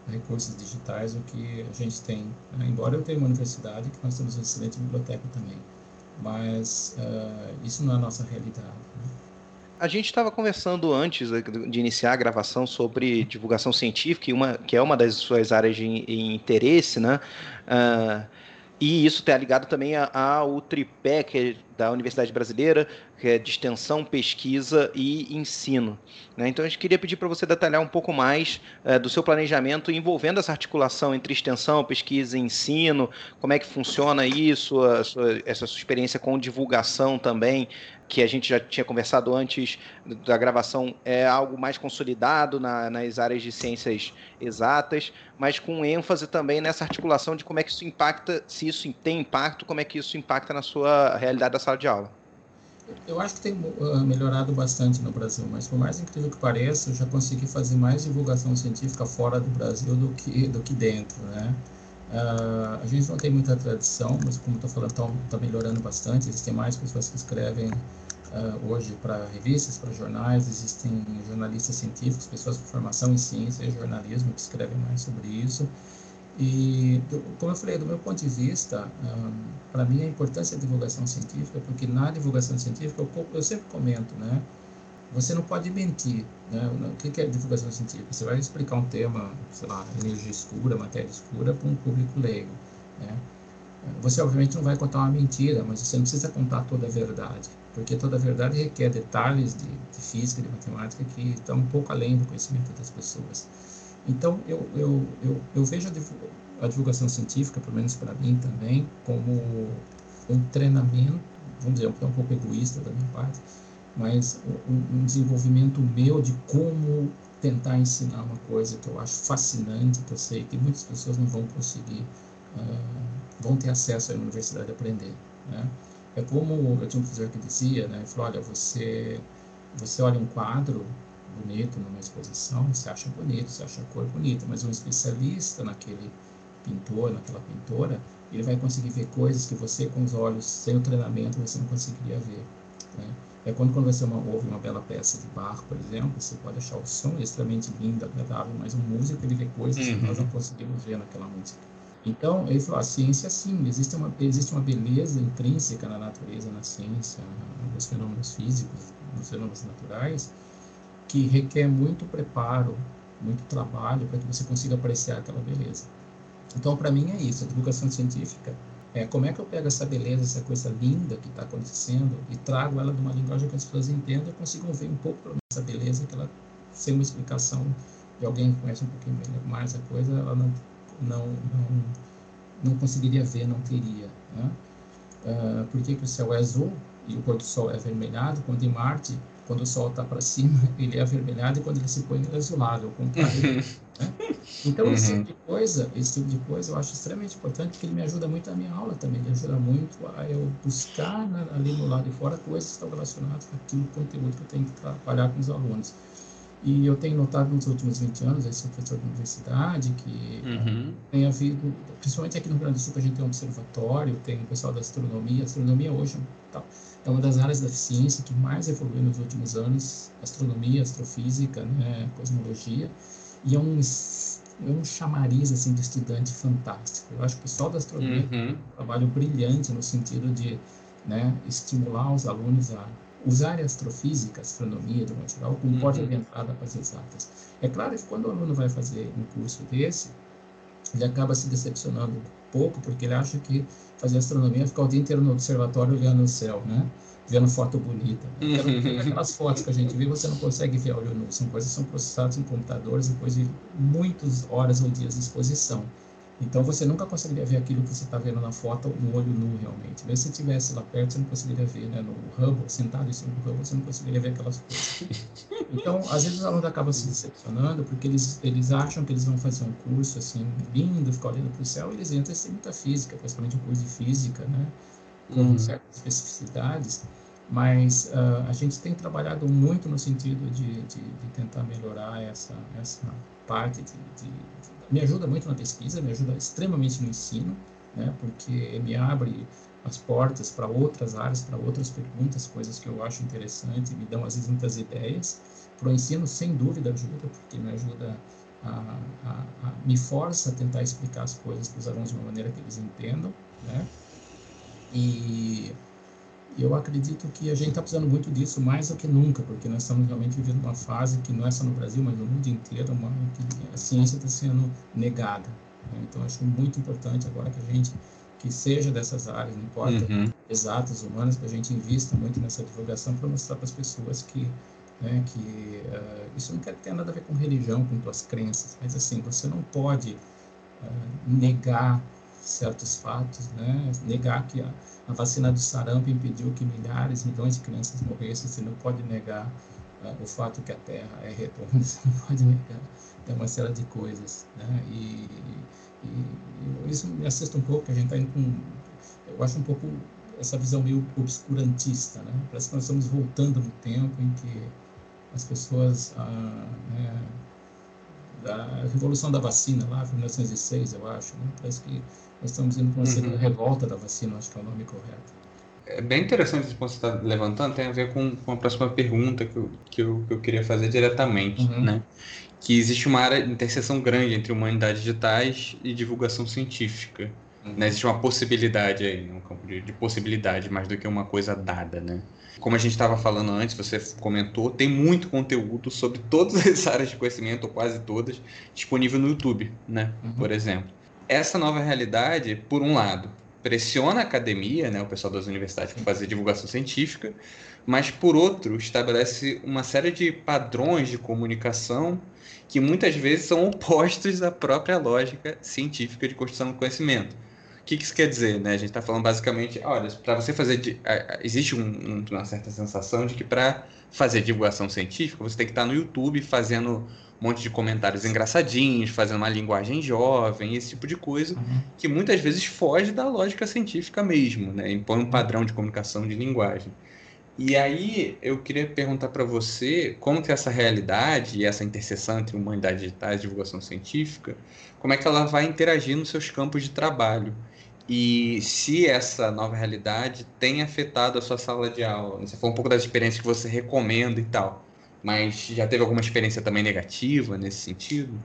[SPEAKER 4] a, recursos digitais do que a gente tem. Né? Embora eu tenha uma universidade que nós temos uma excelente biblioteca também, mas uh, isso não é a nossa realidade. Né?
[SPEAKER 3] A gente estava conversando antes de iniciar a gravação sobre divulgação científica, uma, que é uma das suas áreas de, de interesse, né? Uh, e isso está ligado também ao tripé que é da Universidade Brasileira, que é de extensão, pesquisa e ensino. Né? Então, a gente queria pedir para você detalhar um pouco mais é, do seu planejamento envolvendo essa articulação entre extensão, pesquisa e ensino, como é que funciona isso, sua, essa sua experiência com divulgação também, que a gente já tinha conversado antes da gravação, é algo mais consolidado na, nas áreas de ciências exatas, mas com ênfase também nessa articulação de como é que isso impacta, se isso tem impacto, como é que isso impacta na sua realidade da sala de aula.
[SPEAKER 4] Eu acho que tem uh, melhorado bastante no Brasil, mas por mais incrível que pareça, eu já consegui fazer mais divulgação científica fora do Brasil do que, do que dentro, né? Uh, a gente não tem muita tradição, mas como estou falando, está tá melhorando bastante. Existem mais pessoas que escrevem uh, hoje para revistas, para jornais, existem jornalistas científicos, pessoas com formação em ciência e jornalismo que escrevem mais sobre isso. E, como eu falei, do meu ponto de vista, um, para mim a importância da divulgação científica, porque na divulgação científica, eu, eu sempre comento, né? Você não pode mentir, né? O que é divulgação científica? Você vai explicar um tema, sei lá, energia escura, matéria escura, para um público leigo, né? Você, obviamente, não vai contar uma mentira, mas você não precisa contar toda a verdade, porque toda a verdade requer detalhes de, de física, de matemática, que estão um pouco além do conhecimento das pessoas. Então, eu, eu, eu, eu vejo a divulgação científica, pelo menos para mim também, como um treinamento, vamos dizer, um pouco egoísta da minha parte, mas um, desenvolvimento meu de como tentar ensinar uma coisa que eu acho fascinante, que eu sei que muitas pessoas não vão conseguir, uh, vão ter acesso à universidade a aprender. Né? É como eu tinha um professor que dizia, né, ele falou, olha, você, você olha um quadro bonito numa exposição, você acha bonito, você acha a cor bonita, mas um especialista naquele pintor, naquela pintora, ele vai conseguir ver coisas que você, com os olhos, sem o treinamento, você não conseguiria ver. Né? É quando, quando você uma, ouve uma bela peça de bar, por exemplo, você pode achar o som extremamente lindo, agradável, mas um músico ele vê coisas uhum. que nós não conseguimos ver naquela música. Então, ele falou, a ciência sim, existe uma, existe uma beleza intrínseca na natureza, na ciência, nos fenômenos físicos, nos fenômenos naturais, que requer muito preparo, muito trabalho para que você consiga apreciar aquela beleza. Então, para mim é isso, a divulgação científica é como é que eu pego essa beleza, essa coisa linda que está acontecendo e trago ela de uma linguagem que as pessoas entendam e consigam ver um pouco essa beleza que ela, sem uma explicação de alguém que conhece um pouquinho mais a coisa, ela não, não, não, não conseguiria ver, não teria. Né? Uh, por que, que o céu é azul e o pôr do sol é avermelhado, quando em Marte quando o sol está para cima, ele é avermelhado e quando ele se põe, ele é azulado, ao contrário. né? Então, uhum. esse tipo de coisa, esse tipo de coisa eu acho extremamente importante, porque ele me ajuda muito na minha aula também, ele ajuda muito a eu buscar na, ali no lado de fora coisas que estão relacionadas com aquilo, conteúdo que eu tenho que trabalhar com os alunos. E eu tenho notado nos últimos 20 anos, eu sou professor de universidade, que uhum. tem havido, principalmente aqui no Rio Grande do Sul, que a gente tem um observatório, tem o pessoal da astronomia, a astronomia hoje tá, é uma das áreas da ciência que mais evoluiu nos últimos anos, astronomia, astrofísica, né, cosmologia, e é um, um chamariz assim, de estudante fantástico. Eu acho que o pessoal da astronomia uhum. um trabalho brilhante no sentido de né, estimular os alunos a usar a astrofísica, a astronomia, de uma geral, como uhum. porta de entrada para as exatas. É claro que quando o aluno vai fazer um curso desse, ele acaba se decepcionando um pouco, porque ele acha que fazer astronomia é ficar o dia inteiro no observatório olhando o céu, né? Vendo foto bonita. Uhum. Aquelas fotos que a gente vê, você não consegue ver a olho nu. São coisas que são processadas em computadores depois de muitas horas ou dias de exposição. Então você nunca conseguiria ver aquilo que você está vendo na foto no olho nu realmente. Mesmo se estivesse lá perto, você não conseguiria ver, né? No Hubble, sentado em cima do Hubble, você não conseguiria ver aquelas coisas. Então, às vezes os alunos acabam se decepcionando porque eles, eles acham que eles vão fazer um curso assim lindo, ficar olhando para o céu, e eles entram sem muita física, principalmente um curso de física, né? Com uhum. certas especificidades. Mas uh, a gente tem trabalhado muito no sentido de, de, de tentar melhorar essa, essa parte de, me ajuda muito na pesquisa, me ajuda extremamente no ensino, né, porque me abre as portas para outras áreas, para outras perguntas, coisas que eu acho interessante, me dão às vezes muitas ideias. Para o ensino, sem dúvida, ajuda, porque me ajuda a, a, a, me força a tentar explicar as coisas para os alunos de uma maneira que eles entendam, né? E eu acredito que a gente está precisando muito disso mais do que nunca, porque nós estamos realmente vivendo uma fase que não é só no Brasil, mas no mundo inteiro, uma, que a ciência está sendo negada. Né? Então, acho muito importante agora que a gente que seja dessas áreas, não importa, uhum. exatas, humanas, que a gente invista muito nessa divulgação para mostrar para as pessoas que, né, que uh, isso não quer ter nada a ver com religião, com tuas crenças, mas assim, você não pode uh, negar certos fatos, né, negar que a, a, vacina do sarampo impediu que milhares, milhões de crianças morressem, você não pode negar uh, o fato que a Terra é redonda, você não pode negar é uma série de coisas, né, e e isso me assusta um pouco, a gente está indo com. Eu acho um pouco essa visão meio obscurantista, né? Parece que nós estamos voltando no tempo em que as pessoas. Ah, né, da Revolução da Vacina, lá, em 1906, eu acho, né? Parece que nós estamos indo para uma uhum. revolta da vacina, acho que é o nome correto.
[SPEAKER 2] É bem interessante esse ponto que você está levantando, tem a ver com, com a próxima pergunta que eu, que eu, que eu queria fazer diretamente, uhum. né? que existe uma área de interseção grande entre humanidades digitais e divulgação científica. Né? Existe uma possibilidade aí, um campo de, de, possibilidade mais do que uma coisa dada, né? Como a gente estava falando antes, você comentou, tem muito conteúdo sobre todas as áreas de conhecimento, ou quase todas, disponível no YouTube, né? Uhum. Por exemplo. Essa nova realidade, por um lado, pressiona a academia, né, o pessoal das universidades, para fazer divulgação científica, mas, por outro, estabelece uma série de padrões de comunicação que muitas vezes são opostos à própria lógica científica de construção do conhecimento. O que, isso quer dizer? Né? A gente está falando basicamente, olha, para você fazer. Existe um, uma certa sensação de que para fazer divulgação científica você tem que estar tá no YouTube fazendo um monte de comentários engraçadinhos, fazendo uma linguagem jovem, esse tipo de coisa, uhum. que muitas vezes foge da lógica científica mesmo, né? impõe um padrão de comunicação de linguagem. E aí eu queria perguntar para você como que essa realidade e essa interseção entre humanidades digitais e divulgação científica, como é que ela vai interagir nos seus campos de trabalho? E se essa nova realidade tem afetado a sua sala de aula? Você falou um pouco das experiências que você recomenda e tal, mas já teve alguma experiência também negativa nesse sentido?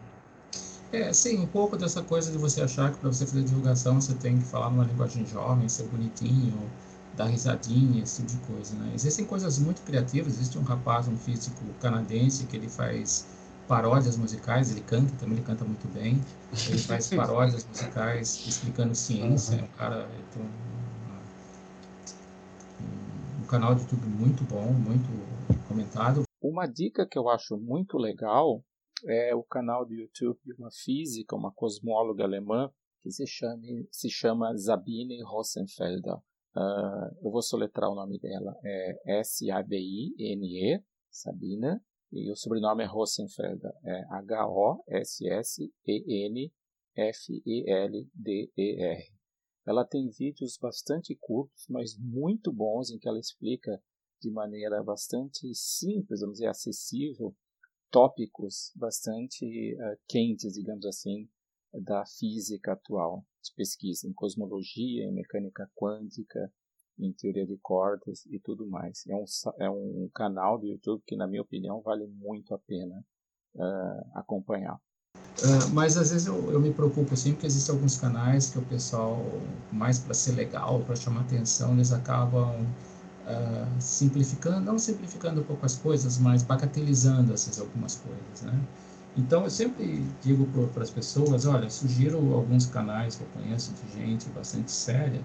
[SPEAKER 4] É, sim, um pouco dessa coisa de você achar que para você fazer divulgação você tem que falar numa linguagem jovem, ser bonitinho, dar risadinha, esse tipo de coisa, né? Existem coisas muito criativas, existe um rapaz, um físico canadense, que ele faz paródias musicais, ele canta, também ele canta muito bem, ele faz paródias musicais explicando ciência, é um cara, tem um, um, canal de YouTube muito bom, muito comentado.
[SPEAKER 1] Uma dica que eu acho muito legal é o canal do YouTube de uma física, uma cosmóloga alemã, que se chama, se chama Sabine Rosenfelder. Uh, eu vou soletrar o nome dela. É S-A-B-I-N-E, Sabina. E o sobrenome é Rosenfelder. É H-O-S-S-E-N-F-E-L-D-E-R. Ela tem vídeos bastante curtos, mas muito bons, em que ela explica de maneira bastante simples, vamos dizer, acessível, tópicos bastante uh, quentes, digamos assim, da física atual, de pesquisa em cosmologia, em mecânica quântica, em teoria de cordas e tudo mais. É um, é um canal do YouTube que, na minha opinião, vale muito a pena uh, acompanhar.
[SPEAKER 4] Uh, mas às vezes eu, eu, me preocupo assim, porque existem alguns canais que o pessoal, mais para ser legal, para chamar atenção, eles acabam uh, simplificando, não simplificando um pouco as coisas, mas bagatelizando essas algumas coisas, né? Então, eu sempre digo para as pessoas, olha, sugiro alguns canais que eu conheço de gente bastante séria,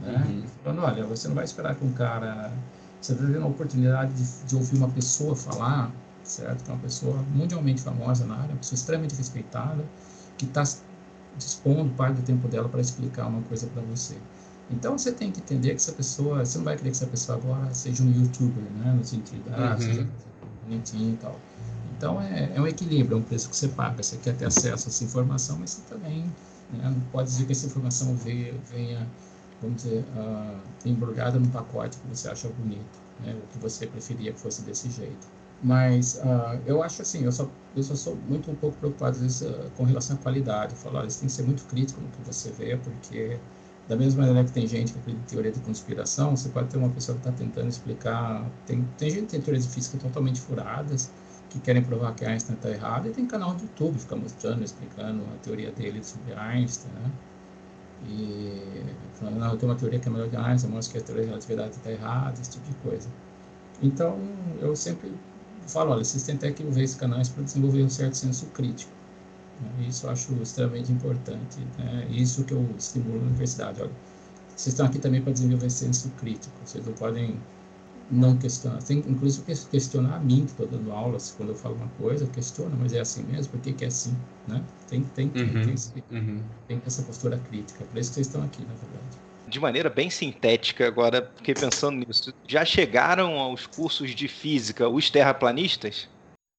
[SPEAKER 4] né? Uhum. Falando, olha, você não vai esperar que um cara... Você está tendo a oportunidade de, de, ouvir uma pessoa falar, certo? Que é uma pessoa mundialmente famosa na área, uma pessoa extremamente respeitada, que está dispondo parte do tempo dela para explicar uma coisa para você. Então, você tem que entender que essa pessoa... Você não vai querer que essa pessoa agora seja um youtuber, né? No sentido, ah, uhum. seja bonitinho e tal então é, é, um equilíbrio, é um preço que você paga. Você quer ter acesso a essa informação, mas você também né, não pode dizer que essa informação venha, venha vamos dizer, uh, embrulhada num pacote que você acha bonito, né, o que você preferia que fosse desse jeito. Mas uh, eu acho assim, eu só, eu só sou muito um pouco preocupado vezes, uh, com relação à qualidade. Eu falo, olha, você tem que ser muito crítico no que você vê, porque Da mesma maneira que tem gente que acredita em teoria de conspiração, você pode ter uma pessoa que está tentando explicar. Tem, tem gente que tem teorias de física totalmente furadas, que querem provar que Einstein está errado, e tem canal do YouTube que fica mostrando, explicando a teoria dele sobre Einstein, né? E falando, não, eu tenho uma teoria que é melhor que Einstein, mostra que a teoria da relatividade está errada, esse tipo de coisa. Então, eu sempre falo, olha, vocês têm até que ver esses canais para desenvolver um certo senso crítico. Né? Isso eu acho extremamente importante. Né? Isso que eu estimulo na universidade. Olha, vocês estão aqui também para desenvolver senso crítico. Vocês não podem não questionar. Tem, inclusive, questionar a mim, que estou dando aulas. Quando eu falo uma coisa, questiona, mas é assim mesmo? Por que, que é assim? Né? Tem, tem, tem, uhum, tem, uhum. tem essa postura crítica. Por isso que vocês estão aqui, na verdade
[SPEAKER 3] de maneira bem sintética agora, fiquei pensando nisso. Já chegaram aos cursos de física os terraplanistas?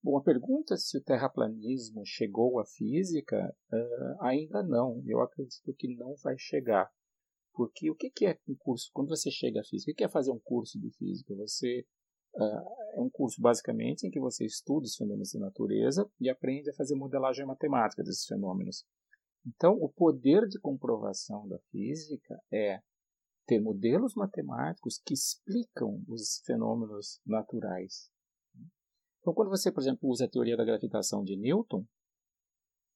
[SPEAKER 1] Bom, a pergunta se o terraplanismo chegou à física, uh, ainda não. Eu acredito que não vai chegar. Porque o que é um curso? Quando você chega à física, o que é fazer um curso de física? Você uh, é um curso basicamente em que você estuda os fenômenos da natureza e aprende a fazer modelagem matemática desses fenômenos. Então, o poder de comprovação da física é ter modelos matemáticos que explicam os fenômenos naturais. Então, quando você, por exemplo, usa a teoria da gravitação de Newton,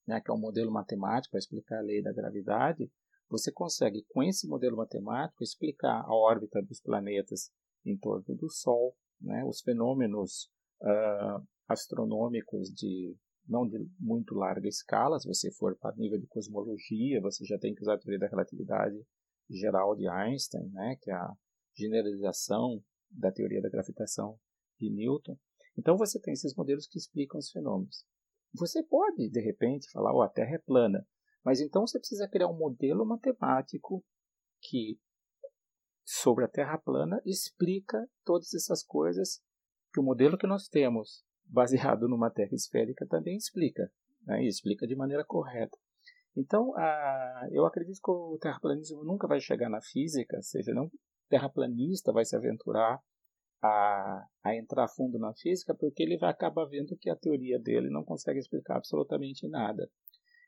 [SPEAKER 1] né, que é um modelo matemático para explicar a lei da gravidade, você consegue, com esse modelo matemático, explicar a órbita dos planetas em torno do Sol, né, os fenômenos uh, astronômicos de não de muito larga escala, se você for para nível de cosmologia, você já tem que usar a teoria da relatividade geral de Einstein, né, que é a generalização da teoria da gravitação de Newton. Então você tem esses modelos que explicam os fenômenos. Você pode, de repente, falar, oh, a Terra é plana, mas então você precisa criar um modelo matemático que, sobre a Terra plana, explica todas essas coisas que o modelo que nós temos baseado numa Terra esférica também explica, né? e explica de maneira correta. Então, a, eu acredito que o terraplanismo nunca vai chegar na física, seja, não terraplanista vai se aventurar a, a entrar fundo na física, porque ele vai acabar vendo que a teoria dele não consegue explicar absolutamente nada.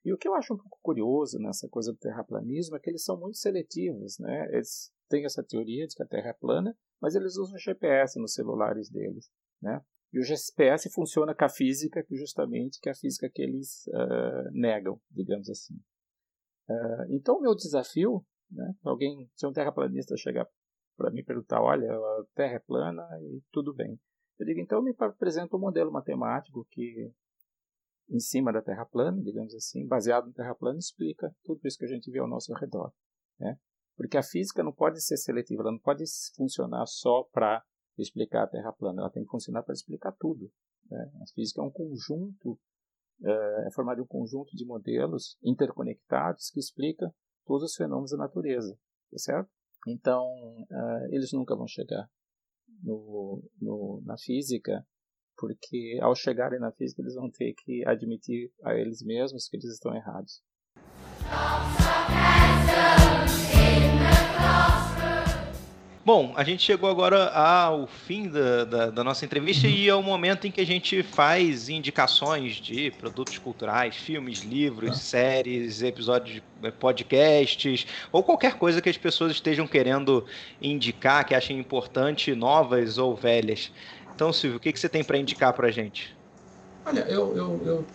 [SPEAKER 1] E o que eu acho um pouco curioso nessa coisa do terraplanismo é que eles são muito seletivos, né? Eles têm essa teoria de que a Terra é plana, mas eles usam GPS nos celulares deles, né? E o GPS funciona com a física, que justamente que é a física que eles uh, negam, digamos assim. Uh, então, o meu desafio, né, alguém, se um terraplanista chegar para me perguntar, olha, a Terra é plana e tudo bem. Eu digo, então me apresenta um modelo matemático que, em cima da Terra plana, digamos assim, baseado na Terra plana, explica tudo isso que a gente vê ao nosso redor. Né? Porque a física não pode ser seletiva, ela não pode funcionar só para explicar a Terra plana, ela tem que funcionar para explicar tudo. Né? A física é um conjunto, é, é formado de um conjunto de modelos interconectados que explica todos os fenômenos da natureza, tá certo? Então, uh, eles nunca vão chegar no, no, na física, porque ao chegarem na física eles vão ter que admitir a eles mesmos que eles estão errados.
[SPEAKER 3] Bom, a gente chegou agora ao fim da, da, da nossa entrevista e é o momento em que a gente faz indicações de produtos culturais, filmes, livros, séries, episódios de eh, podcasts ou qualquer coisa que as pessoas estejam querendo indicar, que achem importante, novas ou velhas. Então, Silvio, o que, que você tem para indicar para a gente?
[SPEAKER 4] Olha, eu, eu, eu,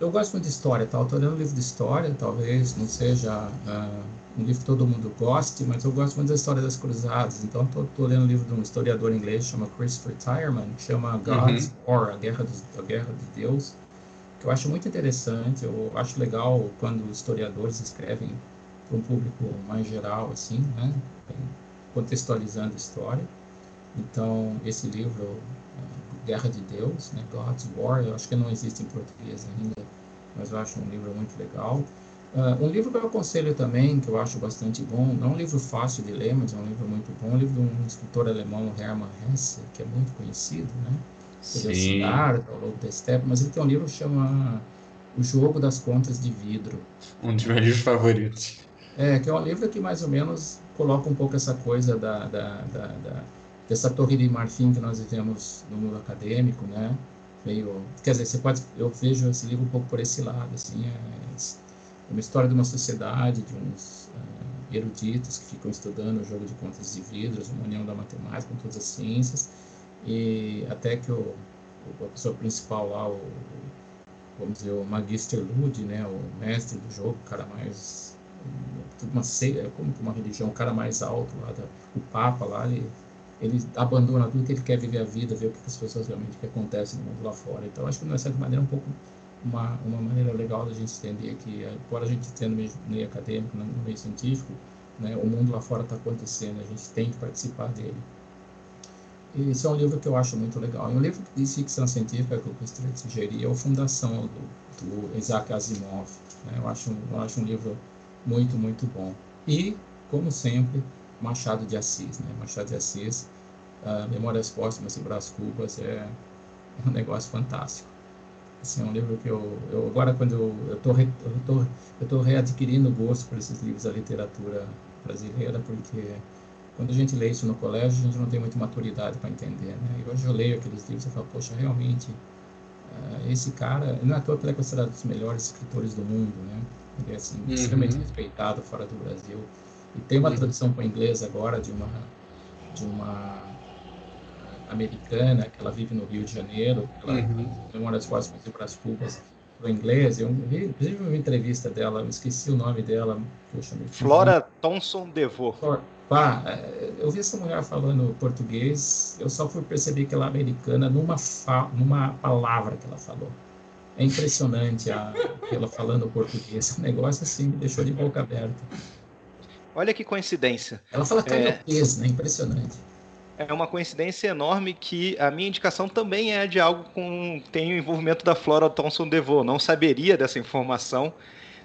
[SPEAKER 4] eu, gosto muito de história, tá? Estou lendo um livro de história, talvez não seja... Uh um livro que todo mundo goste, mas eu gosto muito da história das cruzadas. Então, estou lendo um livro de um historiador inglês chama Christopher Tyerman, que chama God's uhum. War, a Guerra, dos, a Guerra de Deus, que eu acho muito interessante. Eu acho legal quando historiadores escrevem para um público mais geral, assim, né? contextualizando a história. Então, esse livro, Guerra de Deus, né? God's War, eu acho que não existe em português ainda, mas eu acho um livro muito legal. Uh, um livro que eu aconselho também, que eu acho bastante bom, não é um livro fácil de ler, mas é um livro muito bom, é um livro de um escritor alemão, Hermann Hesse, que é muito conhecido, né? Ele é o Lobo da Steppe, mas ele tem um livro que chama O Jogo das Contas de Vidro.
[SPEAKER 2] Um dos meus livros favoritos.
[SPEAKER 4] É, que é um livro que mais ou menos coloca um pouco essa coisa da, da, da, da dessa torre de marfim que nós vivemos no mundo acadêmico, né? Meio, quer dizer, você pode, eu vejo esse livro um pouco por esse lado, assim, é, uma história de uma sociedade, de uns, uh, eruditos que ficam estudando o jogo de contas de vidros, uma união da matemática com todas as ciências, e até que o, o professor principal lá, o, vamos dizer, o Magister Lud, né, o mestre do jogo, o cara mais uma seita, como uma religião, o cara mais alto lá, da, o Papa lá, ele, ele abandona tudo que ele quer viver a vida, ver o que as pessoas realmente que acontece no mundo lá fora. Então, acho que de uma certa maneira é um pouco uma, uma maneira legal da gente entender que, embora a gente esteja no meio, acadêmico, no meio científico, né, o mundo lá fora está acontecendo, a gente tem que participar dele. Esse é um livro que eu acho muito legal. E um livro de ficção científica que eu gostaria de sugerir é o Fundação, do, do Isaac Asimov. Né? Eu, acho, eu acho um livro muito, muito bom. E, como sempre, Machado de Assis. Né? Machado de Assis, uh, Memórias Póstumas e Brás Cubas é um negócio fantástico. Assim, é um livro que eu, eu agora quando eu estou eu tô, eu tô readquirindo o gosto por esses livros da literatura brasileira, porque quando a gente lê isso no colégio, a gente não tem muita maturidade para entender, né? E hoje eu leio aqueles livros e falo, poxa, realmente, uh, esse cara, não é à toa que ele é considerado um dos melhores escritores do mundo, né? Ele é assim, uhum. extremamente respeitado fora do Brasil. E tem uma uhum. tradução para o inglês agora de uma de uma americana que ela vive no Rio de Janeiro, ela uhum. uma das forças para as Cubas para o inglês. Eu vi, inclusive, uma entrevista dela, eu esqueci o nome dela. Poxa,
[SPEAKER 3] Flora Thomson Devô.
[SPEAKER 4] Pá, é, eu vi essa mulher falando português, eu só fui perceber que ela é americana numa, numa palavra que ela falou. É impressionante a, ela falando português. O negócio assim me deixou de boca aberta.
[SPEAKER 3] Olha que coincidência.
[SPEAKER 4] Ela fala carioquês, é... né? Impressionante.
[SPEAKER 3] É uma coincidência enorme que a minha indicação também é de algo com tem o envolvimento da Flora Thomson DeVoe. Não saberia dessa informação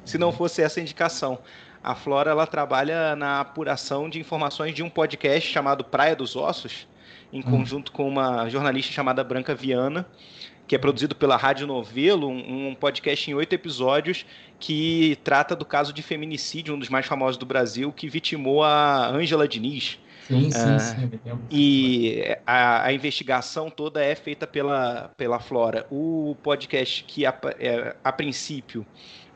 [SPEAKER 3] se não fosse essa indicação. A Flora ela trabalha na apuração de informações de um podcast chamado Praia dos Ossos, em hum. conjunto com uma jornalista chamada Branca Viana que é produzido pela Rádio Novelo, um, um, podcast em oito episódios que trata do caso de feminicídio, um dos mais famosos do Brasil, que vitimou a Ângela Diniz.
[SPEAKER 4] Sim, sim, uh, sim.
[SPEAKER 3] E a, a, investigação toda é feita pela, pela Flora. O podcast que, a, é, a princípio,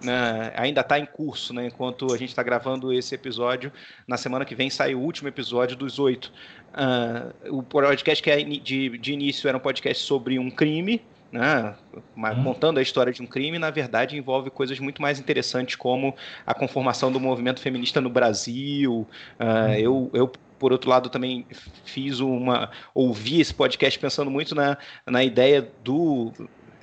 [SPEAKER 3] né, ainda está em curso, né, enquanto a gente está gravando esse episódio. Na semana que vem sai o último episódio dos oito. Uh, o podcast que é de, de início era um podcast sobre um crime, né, hum. contando a história de um crime, na verdade envolve coisas muito mais interessantes, como a conformação do movimento feminista no Brasil. Uh, eu, eu, por outro lado, também fiz uma. ouvi esse podcast pensando muito na, na ideia do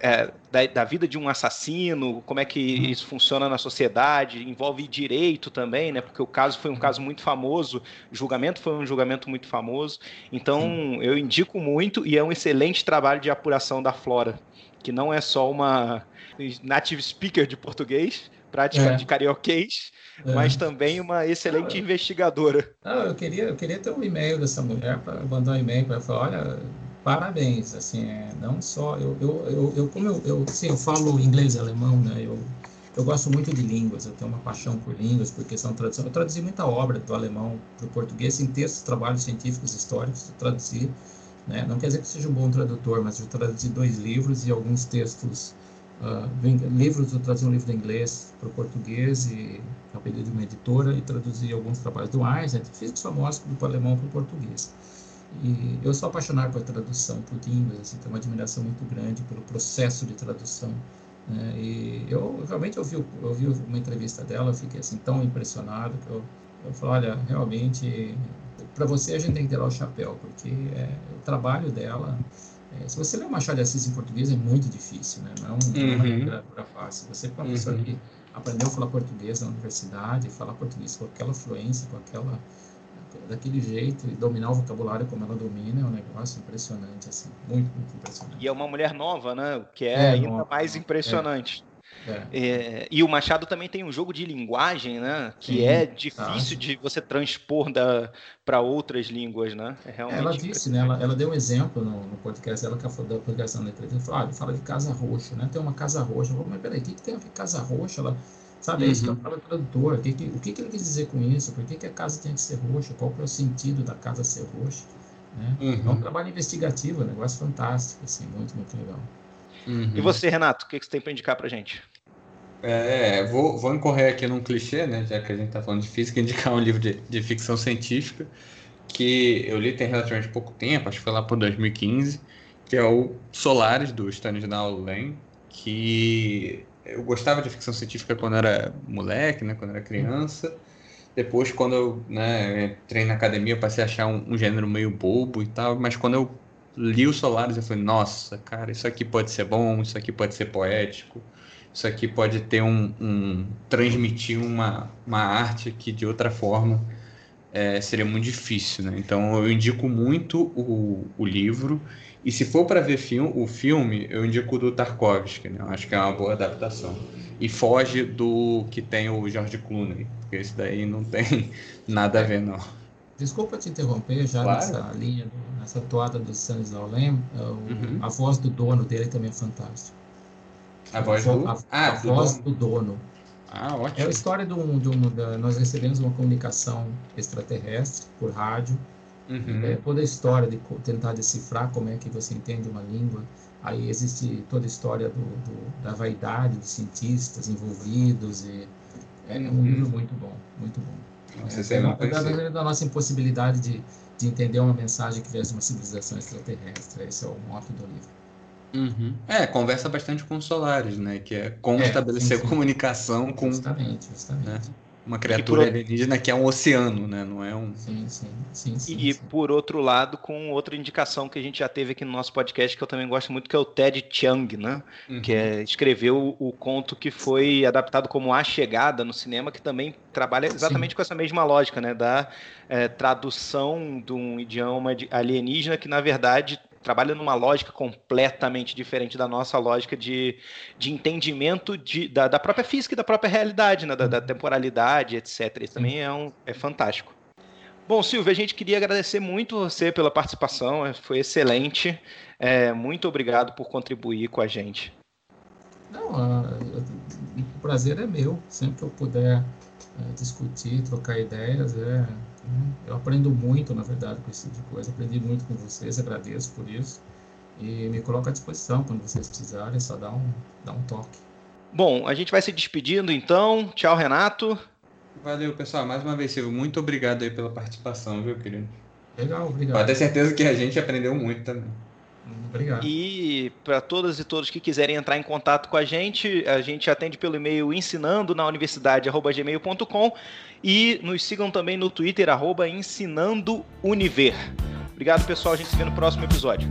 [SPEAKER 3] é, da, da, vida de um assassino, como é que uhum. isso funciona na sociedade, envolve direito também, né? Porque o caso foi um caso muito famoso, o julgamento foi um julgamento muito famoso. Então, Sim. eu indico muito e é um excelente trabalho de apuração da Flora, que não é só uma native speaker de português, prática é. de carioquês, é. mas também uma excelente investigadora.
[SPEAKER 4] Não, eu queria, eu queria ter um e-mail dessa mulher para mandar um e-mail para falar, olha, parabéns, assim, é, não só, eu, eu, eu, eu como eu, eu, sim, eu falo inglês e alemão, né, eu, eu gosto muito de línguas, eu tenho uma paixão por línguas, porque são tradução, eu traduzi muita obra do alemão para o português, em textos, trabalhos científicos, históricos, eu traduzi, né, não quer dizer que seja um bom tradutor, mas eu traduzi dois livros e alguns textos, uh, livros, eu traduzi um livro de inglês para o português, e a pedido de uma editora, e traduzi alguns trabalhos do Einstein, físicos famosos do alemão para o português. E eu sou apaixonado por tradução, por línguas, assim, tenho uma admiração muito grande pelo processo de tradução. Né? E eu realmente ouvi, ouvi uma entrevista dela, eu fiquei assim tão impressionado que eu, eu falei, olha, realmente, para você a gente tem que tirar o chapéu, porque é, o trabalho dela, é, se você ler Machado de Assis em português é muito difícil, né? não é, um, uhum. é uma uhum. literatura fácil. Você, para uma uhum. pessoa que aprendeu a falar português na universidade, falar português com aquela fluência, com aquela daquele jeito e dominar o vocabulário como ela domina é um negócio impressionante, assim, muito, muito impressionante.
[SPEAKER 3] E é uma mulher nova, né? O que é, é ainda nova, mais impressionante. É. É. É, e o Machado também tem um jogo de linguagem, né? Que Sim, é difícil tá. de você transpor para outras línguas, né?
[SPEAKER 4] É ela disse, né? Ela, ela, deu um exemplo no, no podcast ela que da publicação da entrevista. Falou, ah, ele fala de casa roxa, né? Tem uma casa roxa. Eu falei, mas peraí, o que, que tem a ver casa roxa? Ela, Sabe, uhum. é isso que eu falo tradutor. O que, que, o que, que ele quis dizer com isso? Por que, que a casa tem que ser roxa? Qual é o sentido da casa ser roxa? Né? Uhum. É um trabalho investigativo, um negócio fantástico, assim, muito, muito legal.
[SPEAKER 3] Uhum. E você, Renato, o que, que você tem para indicar para gente?
[SPEAKER 2] É, vou, vou incorrer aqui num clichê, né? Já que a gente está falando de física, indicar um livro de, de ficção científica que eu li tem relativamente pouco tempo, acho que foi lá por 2015, que é o Solares, do Stanislaw Lem, que eu gostava de ficção científica quando era moleque, né? Quando era criança. Depois, quando eu né, entrei na academia, eu passei a achar um, um gênero meio bobo e tal, mas quando eu li o Solaris, eu falei, nossa, cara, isso aqui pode ser bom, isso aqui pode ser poético, isso aqui pode ter um, um transmitir uma, uma arte que de outra forma é, seria muito difícil, né? Então eu indico muito o, o livro e se for para ver film, o filme, eu indico o do Tarkovsky, né? Eu acho que é uma boa adaptação e foge do que tem o George Clooney, porque esse daí não tem nada a ver não.
[SPEAKER 4] Desculpa te interromper já claro. nessa linha, nessa toada do Stanislaw Lem, é uhum. a voz do dono dele também é fantástica.
[SPEAKER 2] A voz do,
[SPEAKER 4] a, ah, a do voz dono. do dono.
[SPEAKER 2] Ah, ótimo. É
[SPEAKER 4] a história de um, de um da, nós recebemos uma comunicação extraterrestre por rádio. Uhum. É, toda a história de tentar decifrar como é que você entende uma língua. Aí existe toda a história do, do da vaidade dos cientistas envolvidos. E é um uhum. livro muito bom, muito bom.
[SPEAKER 2] Nossa, é, é,
[SPEAKER 4] é da nossa impossibilidade de, de entender uma mensagem que viesse de uma civilização extraterrestre. Esse é o mote do livro.
[SPEAKER 2] Uhum. É, conversa bastante com os solares, né? Que é como é, estabelecer sim, sim. comunicação com.
[SPEAKER 4] Justamente, justamente. Né?
[SPEAKER 2] Uma criatura por... alienígena que é um oceano, né? Não é um.
[SPEAKER 4] Sim, sim. sim, sim
[SPEAKER 3] e
[SPEAKER 4] sim.
[SPEAKER 3] por outro lado, com outra indicação que a gente já teve aqui no nosso podcast, que eu também gosto muito, que é o Ted Chiang, né? Uhum. Que é, escreveu o, conto que foi adaptado como A Chegada no cinema, que também trabalha exatamente com essa mesma lógica, né? Da é, tradução de um idioma alienígena que, na verdade, trabalha numa lógica completamente diferente da nossa lógica de, de entendimento de, da, da própria física e da própria realidade, né? da, da temporalidade, etc. Isso também é, um, é fantástico. Bom, Silvio, a gente queria agradecer muito você pela participação, é, foi excelente. É, muito obrigado por contribuir com a gente.
[SPEAKER 4] Não, o prazer é meu. Sempre que eu puder é, discutir, trocar ideias, é, eu aprendo muito, na verdade, com esse tipo de coisa. Aprendi muito com vocês, agradeço por isso. E me coloco à disposição quando vocês precisarem, só dá um, dá um toque.
[SPEAKER 3] Bom, a gente vai se despedindo então. Tchau, Renato.
[SPEAKER 2] Valeu, pessoal. Mais uma vez, Silvio, muito obrigado aí pela participação, viu, querido?
[SPEAKER 4] Legal, obrigado.
[SPEAKER 2] Pode ter certeza que a gente aprendeu muito também.
[SPEAKER 4] Obrigado.
[SPEAKER 3] E para todas e todos que quiserem entrar em contato com a gente, a gente atende pelo e-mail ensinando na universidade@gmail.com e nos sigam também no Twitter arroba. Obrigado, pessoal. A gente se vê no próximo episódio.